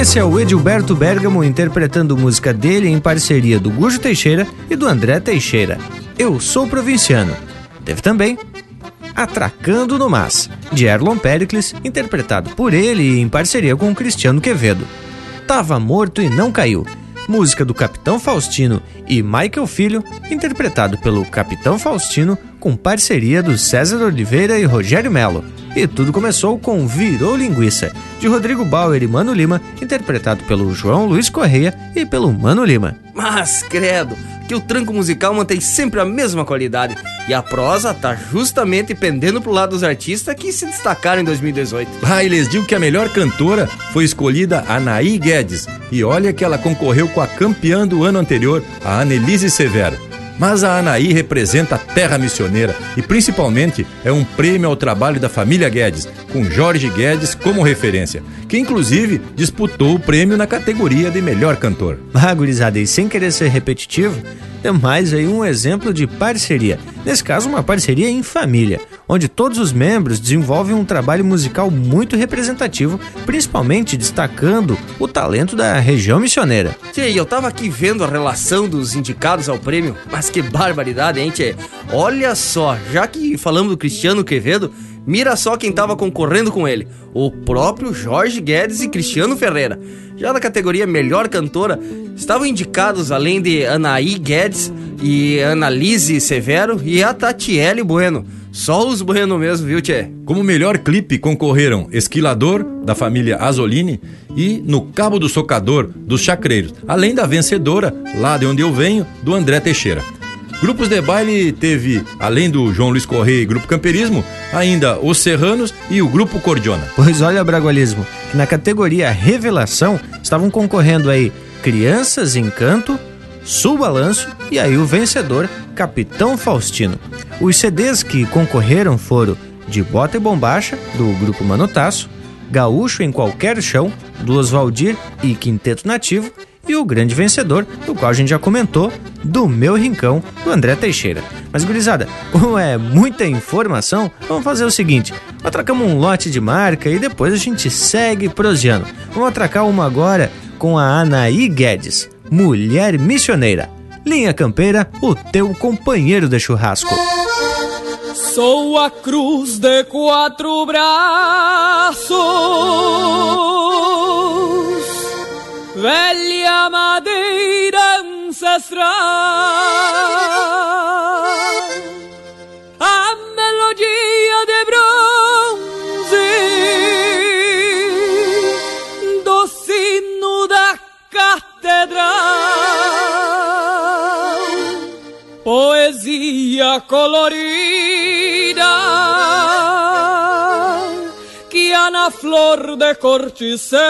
Esse é o Edilberto Bergamo interpretando música dele em parceria do Gujo Teixeira e do André Teixeira. Eu sou provinciano. Teve também Atracando no Mas, de Erlon Pericles, interpretado por ele em parceria com Cristiano Quevedo. Tava Morto e Não Caiu, música do Capitão Faustino e Michael Filho, interpretado pelo Capitão Faustino com parceria do César Oliveira e Rogério Melo. E tudo começou com Virou Linguiça, de Rodrigo Bauer e Mano Lima, interpretado pelo João Luiz Correia e pelo Mano Lima. Mas, credo, que o tranco musical mantém sempre a mesma qualidade. E a prosa tá justamente pendendo pro lado dos artistas que se destacaram em 2018. Ah, eles digo que a melhor cantora foi escolhida Anaí Guedes. E olha que ela concorreu com a campeã do ano anterior, a Annelise Severo. Mas a Anaí representa a terra missioneira e principalmente é um prêmio ao trabalho da família Guedes, com Jorge Guedes como referência, que inclusive disputou o prêmio na categoria de melhor cantor. Ah, gurizada, e sem querer ser repetitivo, é mais aí um exemplo de parceria. Nesse caso, uma parceria em família, onde todos os membros desenvolvem um trabalho musical muito representativo, principalmente destacando o talento da região missioneira. Tchê, eu tava aqui vendo a relação dos indicados ao prêmio, mas que barbaridade, hein, tchê? Olha só, já que falamos do Cristiano Quevedo, Mira só quem estava concorrendo com ele: o próprio Jorge Guedes e Cristiano Ferreira. Já na categoria Melhor Cantora, estavam indicados, além de Anaí Guedes e Annalise Severo, e a Tatiele Bueno. Só os Bueno mesmo, viu, Tchê? Como melhor clipe concorreram Esquilador, da família Azolini, e No Cabo do Socador, dos Chacreiros, além da vencedora, lá de onde eu venho, do André Teixeira. Grupos de baile teve, além do João Luiz Correia e Grupo Camperismo, ainda os Serranos e o Grupo Cordiona. Pois olha, Bragualismo, que na categoria Revelação estavam concorrendo aí Crianças Encanto, Sul Balanço e aí o vencedor, Capitão Faustino. Os CDs que concorreram foram De Bota e Bombacha, do Grupo Manotaço, Gaúcho em Qualquer Chão, do Oswaldir e Quinteto Nativo, e o grande vencedor, do qual a gente já comentou, do Meu Rincão, do André Teixeira. Mas, gurizada, como é muita informação, vamos fazer o seguinte: atracamos um lote de marca e depois a gente segue proseando. Vamos atracar uma agora com a Anaí Guedes, mulher missioneira. Linha Campeira, o teu companheiro de churrasco. Sou a cruz de quatro braços velha madeira ancestral. A melodia de bronze do sino da catedral. Poesia colorida na flor de corticeira.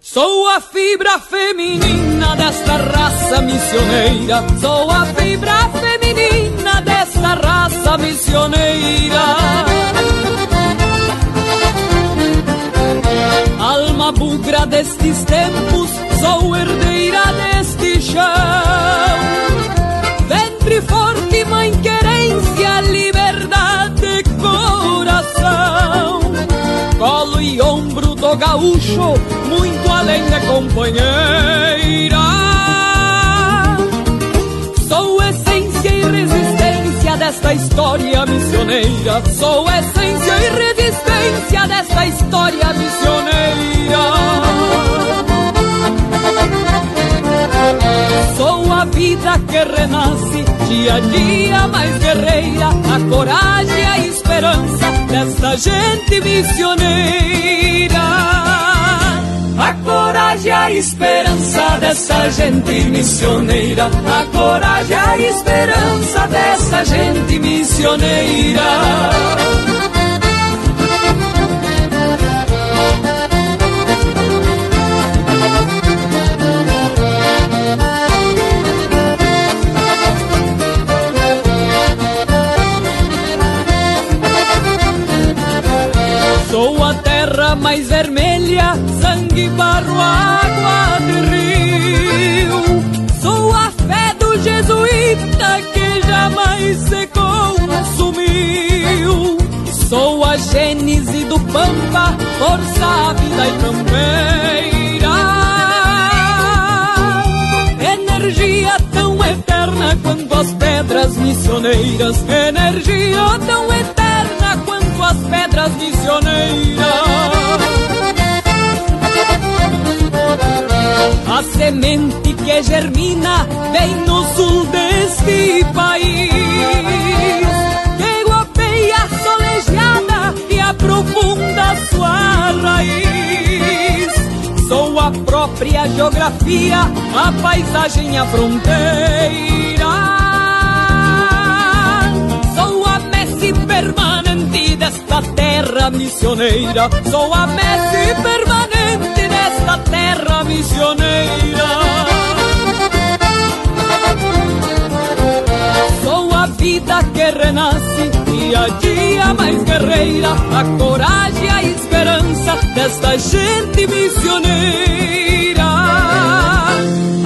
Sou a fibra feminina desta raça missioneira. Sou a fibra feminina desta raça missioneira. Alma bugra destes tempos, sou herdeira do gaúcho, muito além de companheira. Sou essência e resistência desta história missioneira. Sou essência e resistência desta história missioneira. Vida que renasce dia a dia mais guerreira, a coragem e a esperança desta gente missioneira. A coragem a esperança dessa gente missioneira. A coragem a esperança dessa gente missioneira. Terra mais vermelha, sangue, barro, água de rio. Sou a fé do jesuíta que jamais se consumiu. Sou a gênese do pampa, força, vida e campeira. Energia tão eterna quanto as pedras missioneiras. Energia tão eterna quanto as pedras missioneiras. A semente que germina vem no sul deste país. Que guapeia solejada e aprofunda sua raiz. Sou a própria geografia, a paisagem a fronteira. Desta terra missioneira. Sou a messe permanente desta terra missioneira. Sou a vida que renasce dia a dia mais guerreira, a coragem e a esperança desta gente missioneira.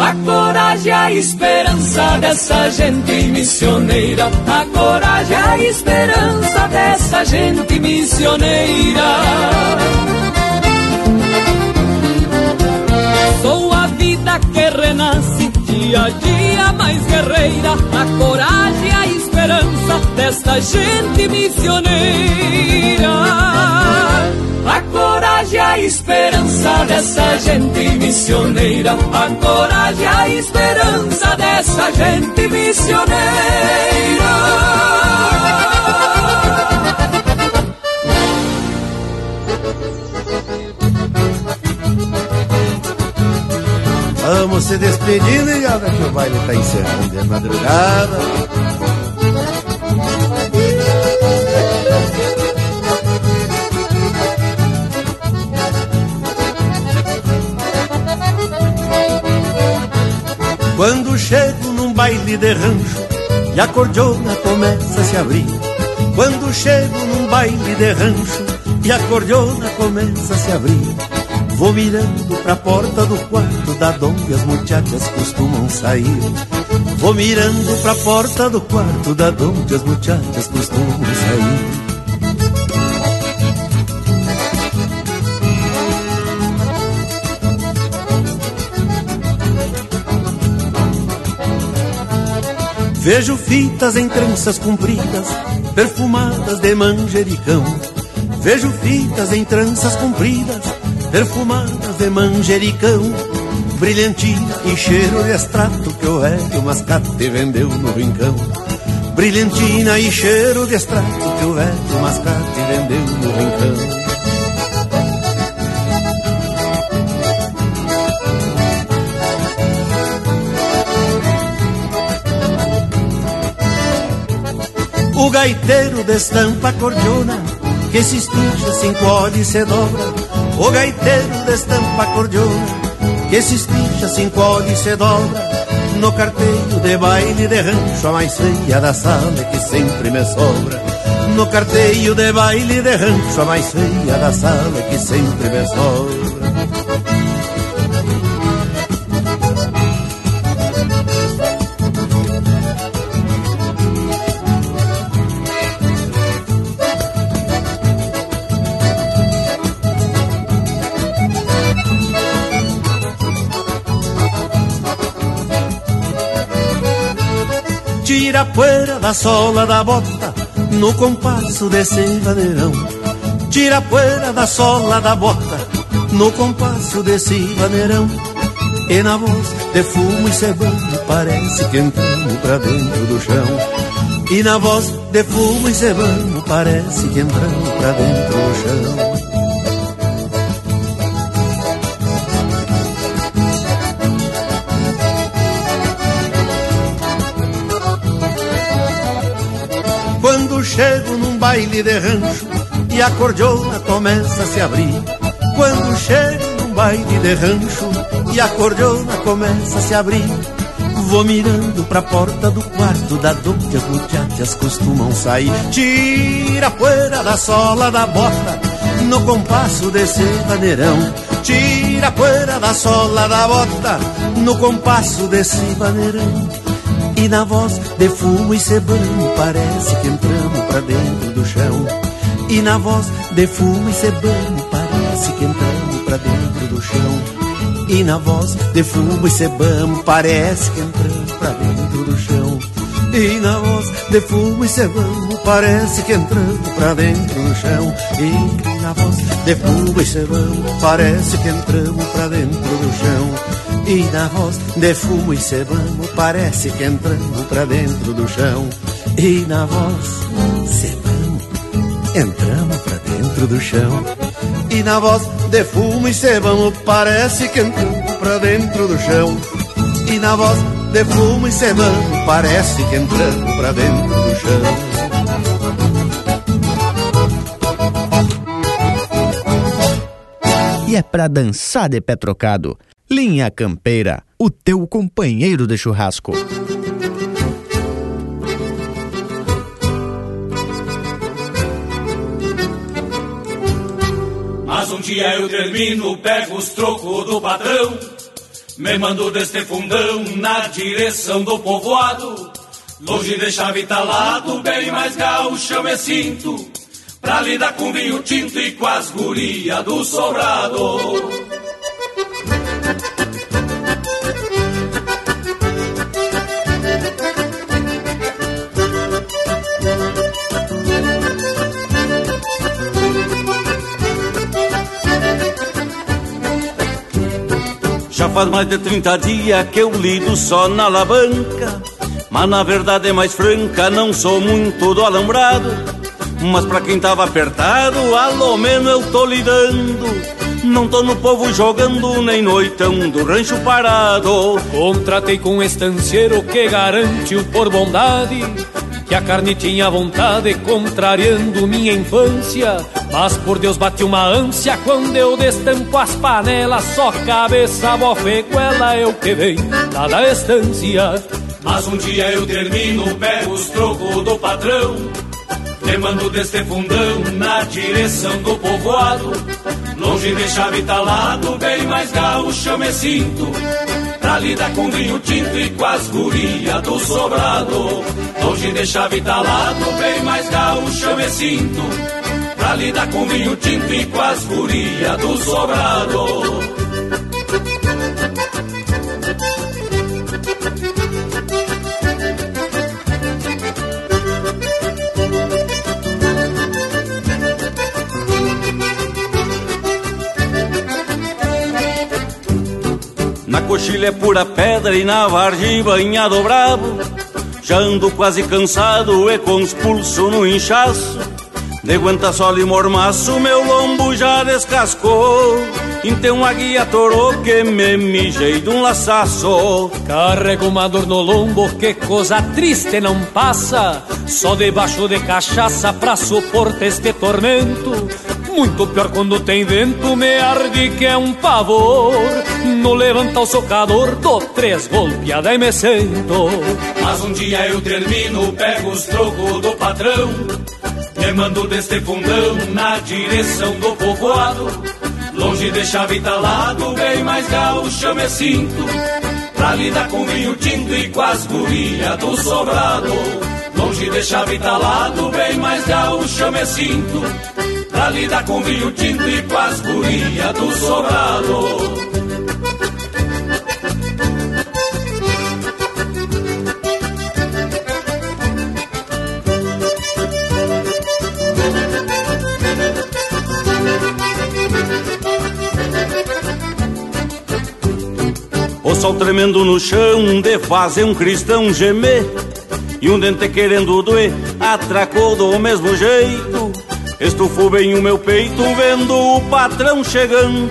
A coragem a esperança dessa gente missioneira. A coragem a esperança dessa gente missioneira. Sou a vida que renasce dia a dia mais guerreira, a coragem desta gente missioneira. A coragem, a esperança dessa gente missioneira. A coragem, a esperança dessa gente missioneira. Vamos se despedindo e olha que o baile tá encerrando de madrugada. Quando chego num baile de rancho e a cordiona começa a se abrir. Quando chego num baile de rancho e a cordiona começa a se abrir. Vou mirando pra porta do quarto da donde as muchachas costumam sair. Vou mirando pra porta do quarto da donde as muchachas costumam sair. Vejo fitas em tranças compridas, perfumadas de manjericão. Vejo fitas em tranças compridas, perfumadas de manjericão. Brilhantina e cheiro de extrato que o velho mascate vendeu no rincão. Brilhantina e cheiro de extrato que o velho mascate vendeu no rincão. O gaiteiro destampa a cordiona, que se estica, se encolhe e se dobra. O gaiteiro destampa a cordiona, que se estica, se encolhe e se dobra. No carteiro de baile de rancho, a mais feia da sala que sempre me sobra. No carteio de baile de rancho, a mais feia da sala que sempre me sobra. Poeira da sola da bota no compasso desse vaneirão. Tira a poeira da sola da bota no compasso desse vaneirão. E na voz de fumo e cebando parece que entramos pra dentro do chão. E na voz de fumo e cebando parece que entramos pra dentro do chão. Chego num baile de rancho e a cordiona começa a se abrir. Quando chego num baile de rancho e a cordiona começa a se abrir. Vou mirando pra porta do quarto da onde as muchachas costumam sair. Tira poeira da sola da bota no compasso desse vaneirão. Tira poeira da sola da bota no compasso desse vaneirão. E na voz de fumo e cebano parece que entramos pra dentro do chão. E na voz de fumo e cebano parece que entramos pra dentro do chão. E na voz de fumo e cebano parece que entramos pra dentro do chão. E na voz de fumo e cebano parece que entramos pra dentro do chão. E na voz de fumo e cebano parece que entramos pra dentro do chão. E na voz de fumo e cebamo parece que entramos pra dentro do chão. E na voz cebamo, entramos pra dentro do chão. E na voz de fumo e cebamo parece que entramos pra dentro do chão. E na voz de fumo e cebamo parece que entramos pra dentro do chão. E é pra dançar de pé trocado. Linha Campeira, o teu companheiro de churrasco. Um dia eu termino, pego os trocos do patrão, me mando deste fundão na direção do povoado. Longe de chave talado, bem mais gaúcho eu me sinto, pra lidar com vinho tinto e com as guria do sobrado. Faz mais de 30 dias que eu lido só na alavanca. Mas na verdade é mais franca, não sou muito do alambrado. Mas pra quem tava apertado, alô menos eu tô lidando. Não tô no povo jogando, nem noitão do rancho parado. Contratei com um estancieiro que garante o por bondade que a carne tinha vontade, contrariando minha infância. Mas por Deus bate uma ânsia quando eu destampo as panelas, só cabeça, bofeguela é o que vem lá da estância. Mas um dia eu termino, pego os trocos do patrão, te mando deste fundão na direção do povoado. Longe de chave talado, bem mais gaúcho eu me sinto Pra lidar com vinho tinto e com as gurias do sobrado. Longe de chave talado, bem mais gaúcho eu me sinto. Pra lidar com vinho tinto e com as gurias do sobrado Na coxilha é pura pedra e na vargem banhado bravo Já ando quase cansado e com os pulsos no inchaço. De aguenta sol e mormaço meu lombo já descascou. Então a guia torou que me mijei de um laçaço. Carrego uma dor no lombo que coisa triste não passa. Só debaixo de cachaça pra suportar este tormento muito pior quando tem vento, me arde que é um pavor. No levanta o socador, dou três golpeadas e me sento. Mas um dia eu termino, pego os trocos do patrão. Me mando deste fundão na direção do povoado. Longe de chave talado, bem mais gaúcho eu me sinto. Pra lidar com vinho tinto e com as gurias do sobrado. Longe de chave talado, bem mais gaúcho eu me sinto Pra lidar com vinho tinto e com as gurias do sobrado. O sol tremendo no chão de fazer um cristão gemer E um dente querendo doer atracou do mesmo jeito Estufou bem o meu peito vendo o patrão chegando.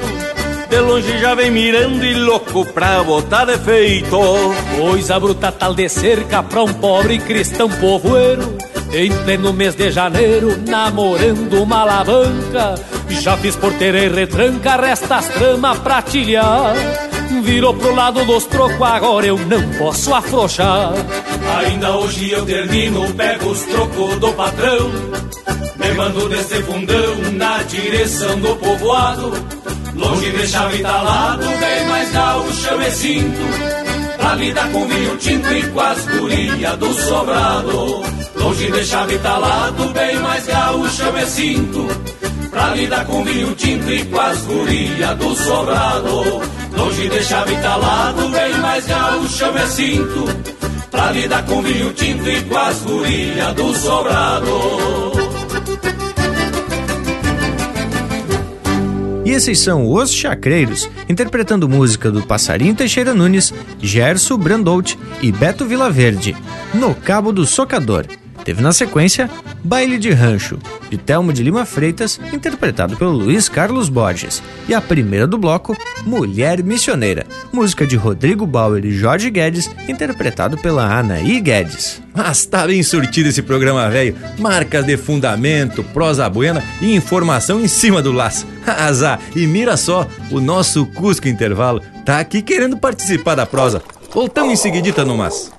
De longe já vem mirando e louco pra botar defeito Coisa bruta tal de cerca pra um pobre cristão povoeiro. Em pleno mês de janeiro, namorando uma alavanca. Já fiz porteira e retranca, resta as tramas pra tilhar. Virou pro lado dos trocos, agora eu não posso afrouxar Ainda hoje eu termino, pego os trocos do patrão me mando desse fundão na direção do povoado. Longe de chave talado, bem mais gaúcho eu me sinto Pra lidar com vinho tinto e com as gurias do sobrado. Longe de chave talado, bem mais gaúcho eu me sinto Pra lidar com vinho tinto e com as gurias do sobrado. Longe de chave talado, bem mais gaúcho eu me sinto Pra lidar com vinho tinto e com as gurias do sobrado E esses são Os Chacreiros, interpretando música do Passarinho Teixeira Nunes, Gerson Brandout e Beto Vilaverde, No Cabo do Socador. Teve na sequência Baile de Rancho, de Telmo de Lima Freitas, interpretado pelo Luiz Carlos Borges. E a primeira do bloco, Mulher Missioneira, música de Rodrigo Bauer e Jorge Guedes, interpretado pela Anaí Guedes. Mas tá bem surtido esse programa, velho. Marcas de fundamento, prosa buena e informação em cima do laço. Azar, e mira só, o nosso Cusco Intervalo tá aqui querendo participar da prosa. Voltamos em seguidita no mas.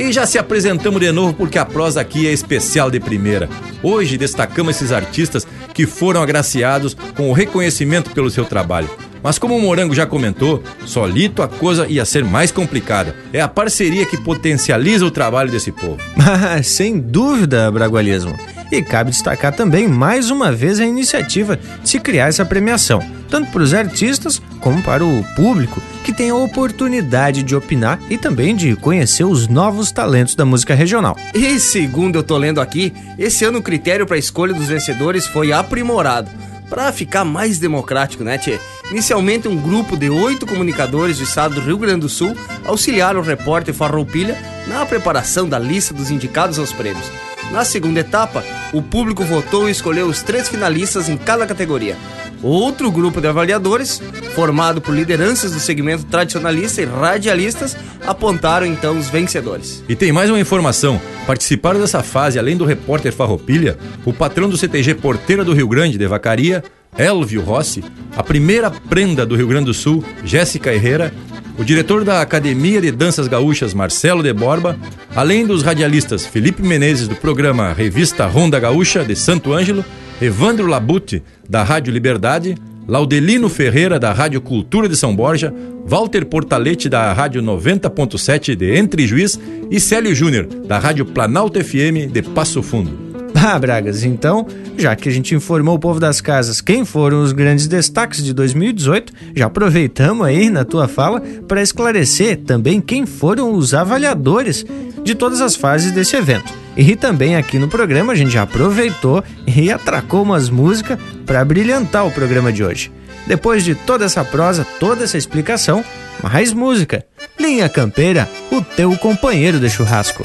E já se apresentamos de novo porque a prosa aqui é especial de primeira. Hoje destacamos esses artistas que foram agraciados com o reconhecimento pelo seu trabalho. Mas como o Morango já comentou, solito a coisa ia ser mais complicada. É a parceria que potencializa o trabalho desse povo. Mas sem dúvida, Bragualismo. E cabe destacar também mais uma vez a iniciativa de se criar essa premiação, tanto para os artistas como para o público, que tem a oportunidade de opinar e também de conhecer os novos talentos da música regional. E segundo eu tô lendo aqui, esse ano o critério para a escolha dos vencedores foi aprimorado para ficar mais democrático, né, Tchê? Inicialmente, um grupo de oito comunicadores do estado do Rio Grande do Sul auxiliaram o repórter Farroupilha na preparação da lista dos indicados aos prêmios. Na segunda etapa, o público votou e escolheu os três finalistas em cada categoria. Outro grupo de avaliadores, formado por lideranças do segmento tradicionalista e radialistas, apontaram então os vencedores. E tem mais uma informação: participaram dessa fase, além do repórter Farroupilha, o patrão do CTG Porteira do Rio Grande de Vacaria, Elvio Rossi, a primeira prenda do Rio Grande do Sul, Jéssica Herrera, o diretor da Academia de Danças Gaúchas, Marcelo de Borba, além dos radialistas Felipe Menezes, do programa Revista Ronda Gaúcha, de Santo Ângelo, Evandro Labute, da Rádio Liberdade, Laudelino Ferreira, da Rádio Cultura de São Borja, Walter Portalete, da Rádio 90.7 de Entre Juiz e Célio Júnior, da Rádio Planalto FM de Passo Fundo. Ah, Bragas, então, já que a gente informou o povo das casas quem foram os grandes destaques de 2018, já aproveitamos aí na tua fala para esclarecer também quem foram os avaliadores de todas as fases desse evento. E também aqui no programa a gente já aproveitou e atracou umas músicas para brilhantar o programa de hoje. Depois de toda essa prosa, toda essa explicação, mais música. Linha Campeira, o teu companheiro de churrasco.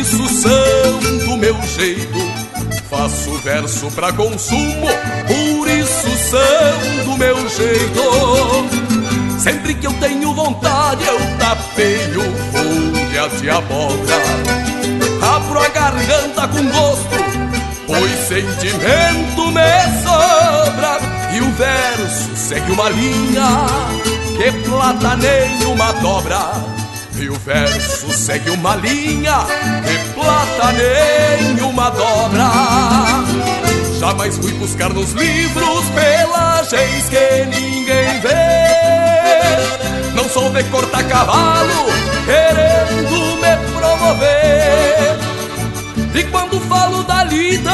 isso são do meu jeito. Faço verso pra consumo, por isso são do meu jeito. Sempre que eu tenho vontade, eu tapeio folha de abóbora. Abro a garganta com gosto, pois sentimento me sobra. E o verso segue uma linha que plata nenhuma dobra. E o verso segue uma linha que plata nenhuma dobra. Jamais fui buscar nos livros pelagens que ninguém vê. Não sou de cortar cavalo querendo me promover. E quando falo da lida,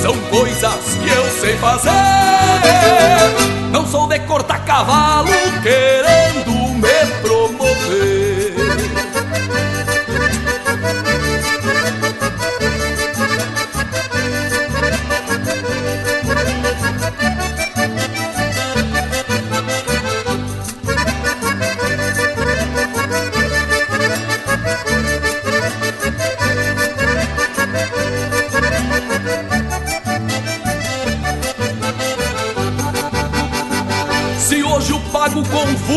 são coisas que eu sei fazer. Não sou de cortar cavalo querendo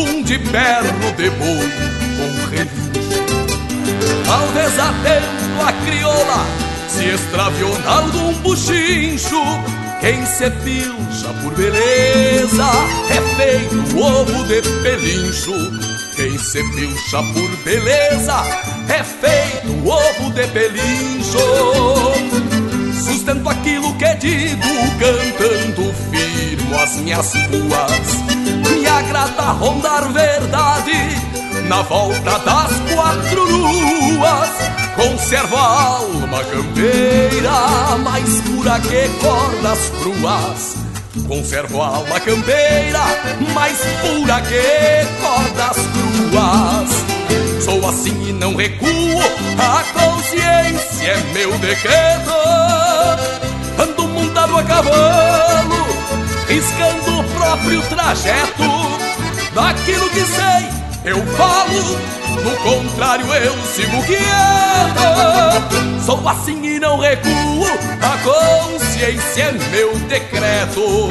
confunde perno de boi com relincho Talvez atento a crioula se extraviou algum buchincho. Quem se pilcha por beleza é feito ovo de pelincho. Quem se pilcha por beleza é feito ovo de pelincho. Sustento aquilo que digo cantando firmo as minhas ruas Me agrada rondar verdade na volta das quatro luas. Conservo a alma campeira mais pura que cordas cruas. Conservo a alma campeira mais pura que cordas cruas. Sou assim e não recuo, a consciência é meu decreto. Ando montado a cavalo, riscando o próprio trajeto Daquilo que sei, eu falo do contrário eu sigo quieto. Sou assim e não recuo, a consciência é meu decreto.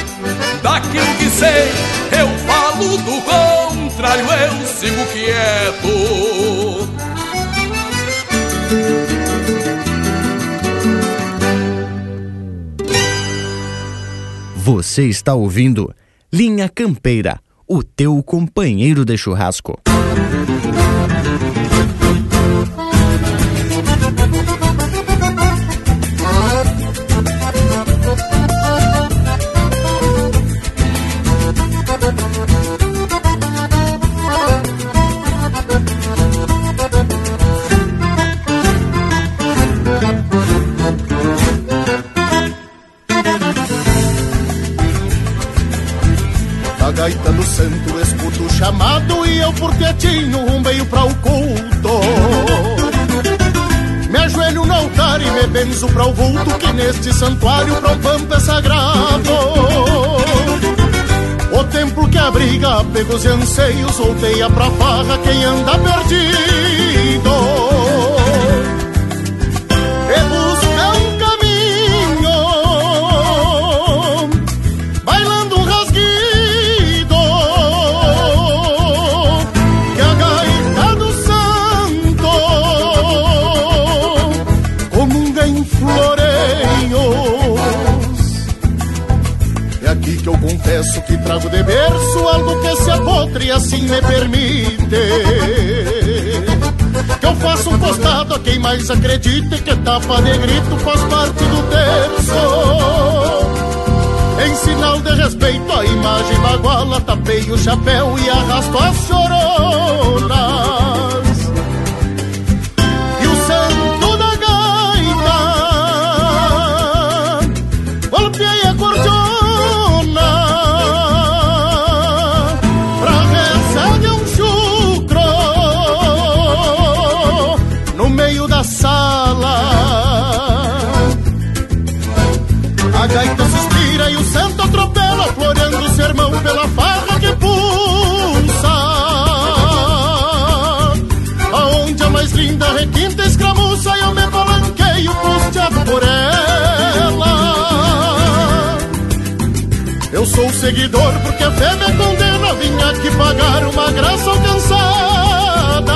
Daquilo que sei, eu falo, do contrário eu sigo quieto. Você está ouvindo Linha Campeira, o teu companheiro de churrasco. Gaita do santo escuto o chamado e eu por quietinho rumbei pra o culto. Me ajoelho no altar e me benzo pra o vulto que neste santuário o pampa é sagrado. O templo que abriga apegos e anseios volteia pra farra quem anda perdido. Confesso que trago de berço algo que se apotre e assim me permite que eu faço um costado a quem mais acredite que tapa de grito faz parte do terço. Em sinal de respeito à imagem baguala, tapei o chapéu e arrasto as choronas. Linda requinta escramuça, eu me balanqueio puxado por ela. Eu sou seguidor porque a fé me condena, vim aqui pagar uma graça alcançada.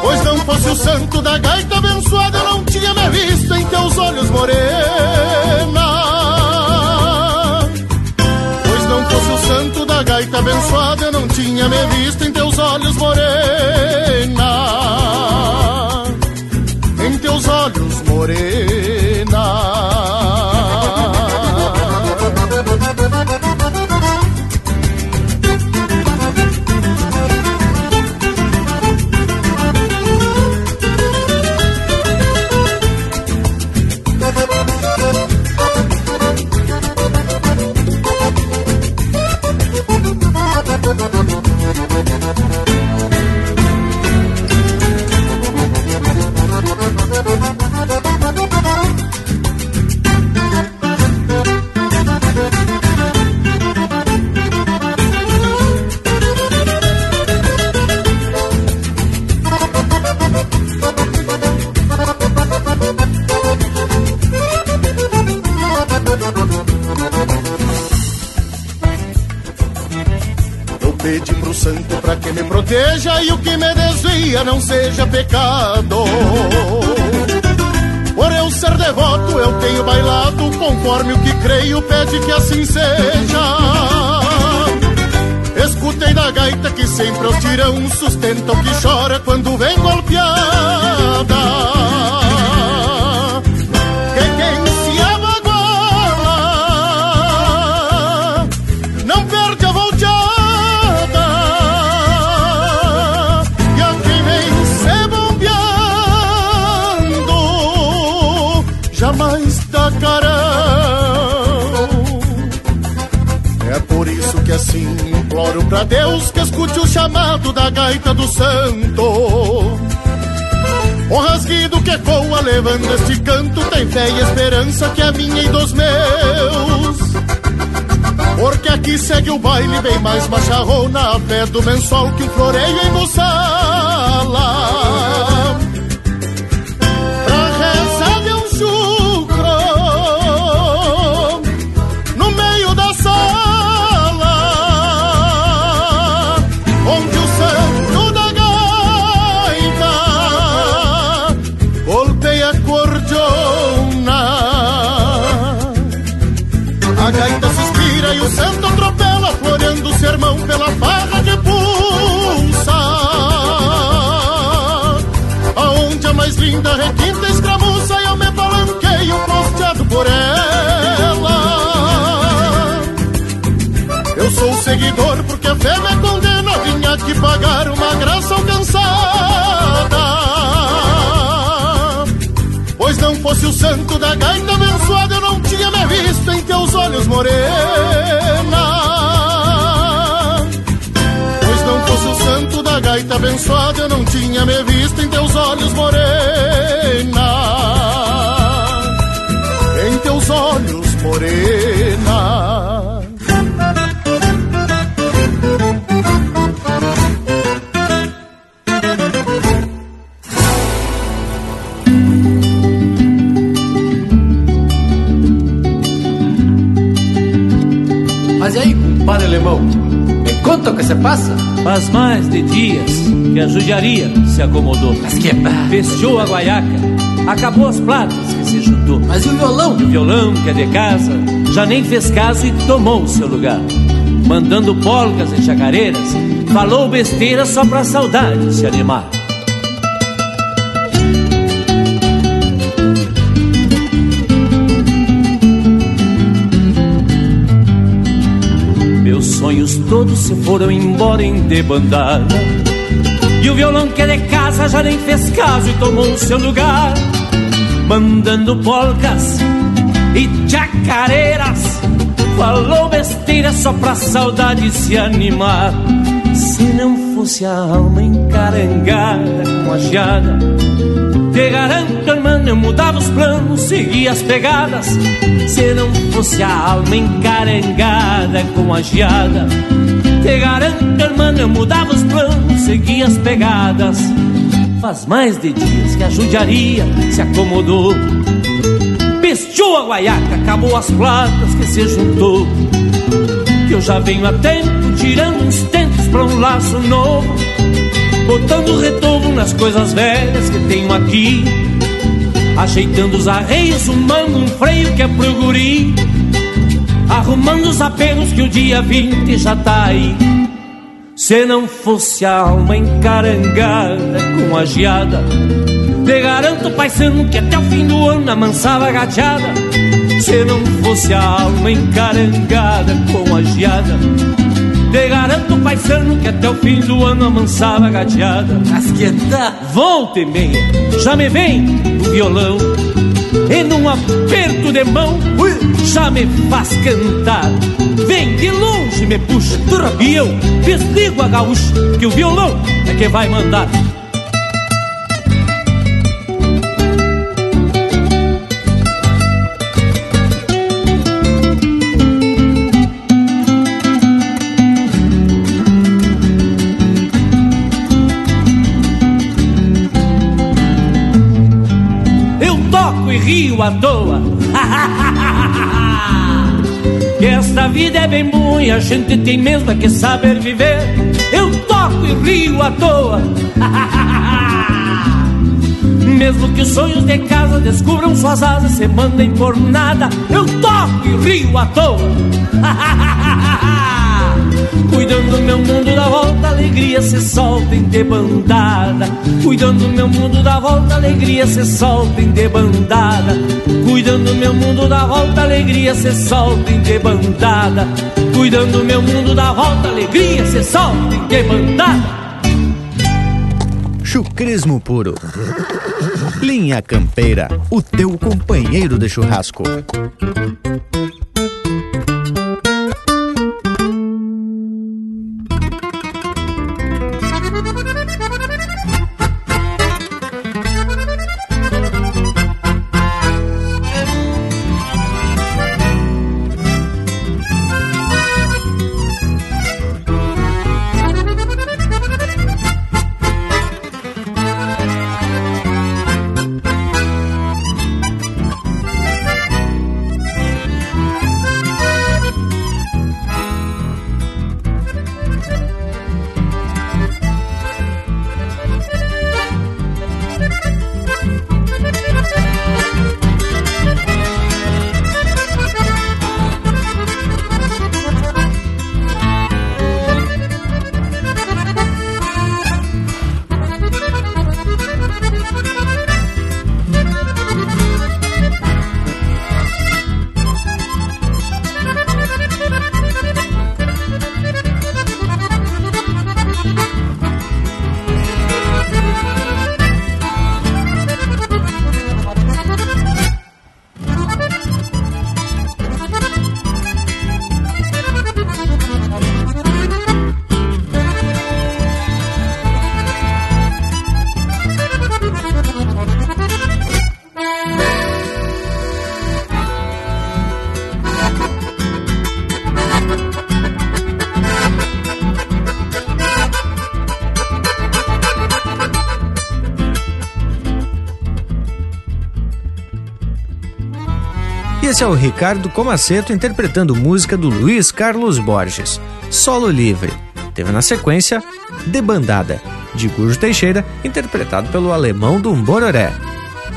Pois não fosse o santo da gaita abençoada, eu não tinha me visto em teus olhos, morena. Gaita abençoada, eu não tinha me visto em teus olhos, morena. Em teus olhos, morena. Proteja e o que me desvia não seja pecado. Por eu ser devoto, eu tenho bailado conforme o que creio pede que assim seja. Escutei da gaita que sempre os tirão sustenta o que chora quando vem golpeada. Pra Deus que escute o chamado da gaita do santo. O rasguido que ecoa levando este canto tem fé e esperança que é minha e dos meus. Porque aqui segue o baile bem mais macharrona a fé do mensual que o floreio embussala. Pra santo atropela, floreando o sermão pela farra de pulsa. Aonde a mais linda requinta escramuça e eu me palanqueio posteado por ela. Eu sou seguidor porque a fé me condena, vim aqui pagar uma graça alcançada. Não fosse o santo da gaita abençoada, eu não tinha me visto em teus olhos, morena. Pois não fosse o santo da gaita abençoada, eu não tinha me visto em teus olhos, morena. Em teus olhos, morena. Faz mais de dias que a judiaria se acomodou. Mas que barra. Fechou a guaiaca, acabou as platas que se juntou. Mas e o violão? O violão, que é de casa, já nem fez caso e tomou o seu lugar. Mandando polcas e chacareiras, falou besteira só pra saudade se animar. Se foram embora em debandada. E o violão que é de casa já nem fez caso e tomou o seu lugar. Mandando polcas e chacareiras. Falou besteira só pra saudade se animar. Se não fosse a alma encarangada com a geada, te garanto, irmão, eu mudava os planos, seguia as pegadas. Se não fosse a alma encarangada com a geada, te garanto, irmão, eu mudava os planos, seguia as pegadas. Faz mais de dias que a judiaria se acomodou. Pestou a guaiaca, acabou as platas que se juntou. Que eu já venho a tempo tirando uns tentos pra um laço novo. Botando retorno nas coisas velhas que tenho aqui. Ajeitando os arreios, um um freio que é pro guri. Arrumando os apelos que o dia 20 já tá aí. Se não fosse a alma encarangada com a geada, te garanto, paisano, que até o fim do ano amansava a gateada. Se não fosse a alma encarangada com a geada, te garanto, paisano, que até o fim do ano amansava a gateada. Mas que tá? Volta e meia, já me vem o violão. E num aperto de mão, já me faz cantar. Vem de longe, me puxa, e eu desligo a gaúcha, que o violão é que vai mandar. Eu toco e rio à toa. que esta vida é bem boa e a gente tem mesmo que saber viver. eu toco e rio à toa. Mesmo que os sonhos de casa descubram suas asas, se mandem por nada, eu toco e rio à toa. Cuidando do meu mundo da volta, alegria se solta em debandada. Cuidando do meu mundo da volta, alegria se solta em debandada. Cuidando do meu mundo da volta, alegria se solta em debandada. Cuidando do meu mundo da volta, alegria se solta em debandada. Chucrismo puro. Linha Campeira, o teu companheiro de churrasco. Esse é o Ricardo Comaceto interpretando música do Luiz Carlos Borges, Solo Livre. Teve na sequência Debandada, de Gurjo Teixeira, interpretado pelo alemão do Bororé.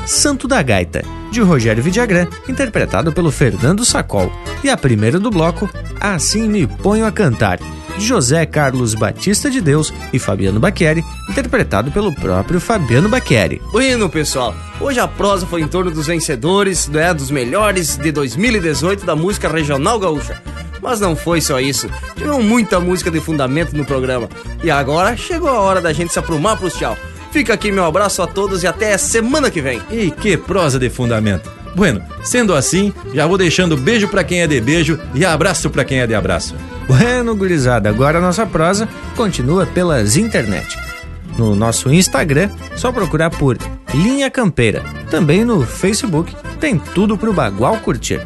Santo da Gaita, de Rogério Vidagrã, interpretado pelo Fernando Sacol. E a primeira do bloco, Assim Me Ponho a Cantar, de José Carlos Batista de Deus e Fabiano Bacchieri, interpretado pelo próprio Fabiano Bacchieri. Bueno, pessoal, hoje a prosa foi em torno dos vencedores, né, dos melhores de 2018 da música regional gaúcha. Mas não foi só isso. Tivemos muita música de fundamento no programa. E agora chegou a hora da gente se aprumar pros tchau. Fica aqui meu abraço a todos e até semana que vem. E que prosa de fundamento. Bueno, sendo assim, já vou deixando beijo para quem é de beijo e abraço para quem é de abraço. Bueno, gurizada, agora a nossa prosa continua pelas internet. No nosso Instagram, só procurar por Linha Campeira. Também no Facebook, tem tudo pro Bagual curtir.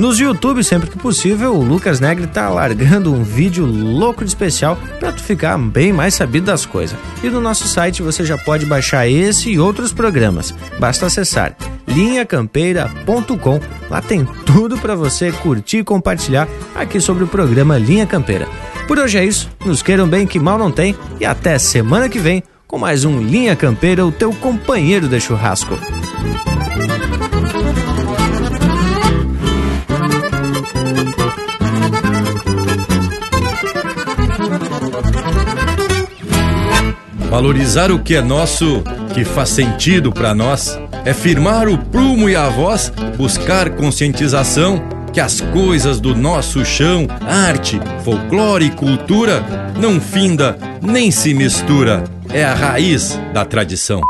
Nos YouTube, sempre que possível, o Lucas Negre tá largando um vídeo louco de especial para tu ficar bem mais sabido das coisas. E no nosso site você já pode baixar esse e outros programas. Basta acessar linhacampeira.com. Lá tem tudo para você curtir e compartilhar aqui sobre o programa Linha Campeira. Por hoje é isso. Nos queiram bem que mal não tem e até semana que vem com mais um Linha Campeira, o teu companheiro de churrasco. Valorizar o que é nosso, que faz sentido para nós, é firmar o prumo e a voz, buscar conscientização que as coisas do nosso chão, arte, folclore e cultura, não finda nem se mistura, é a raiz da tradição.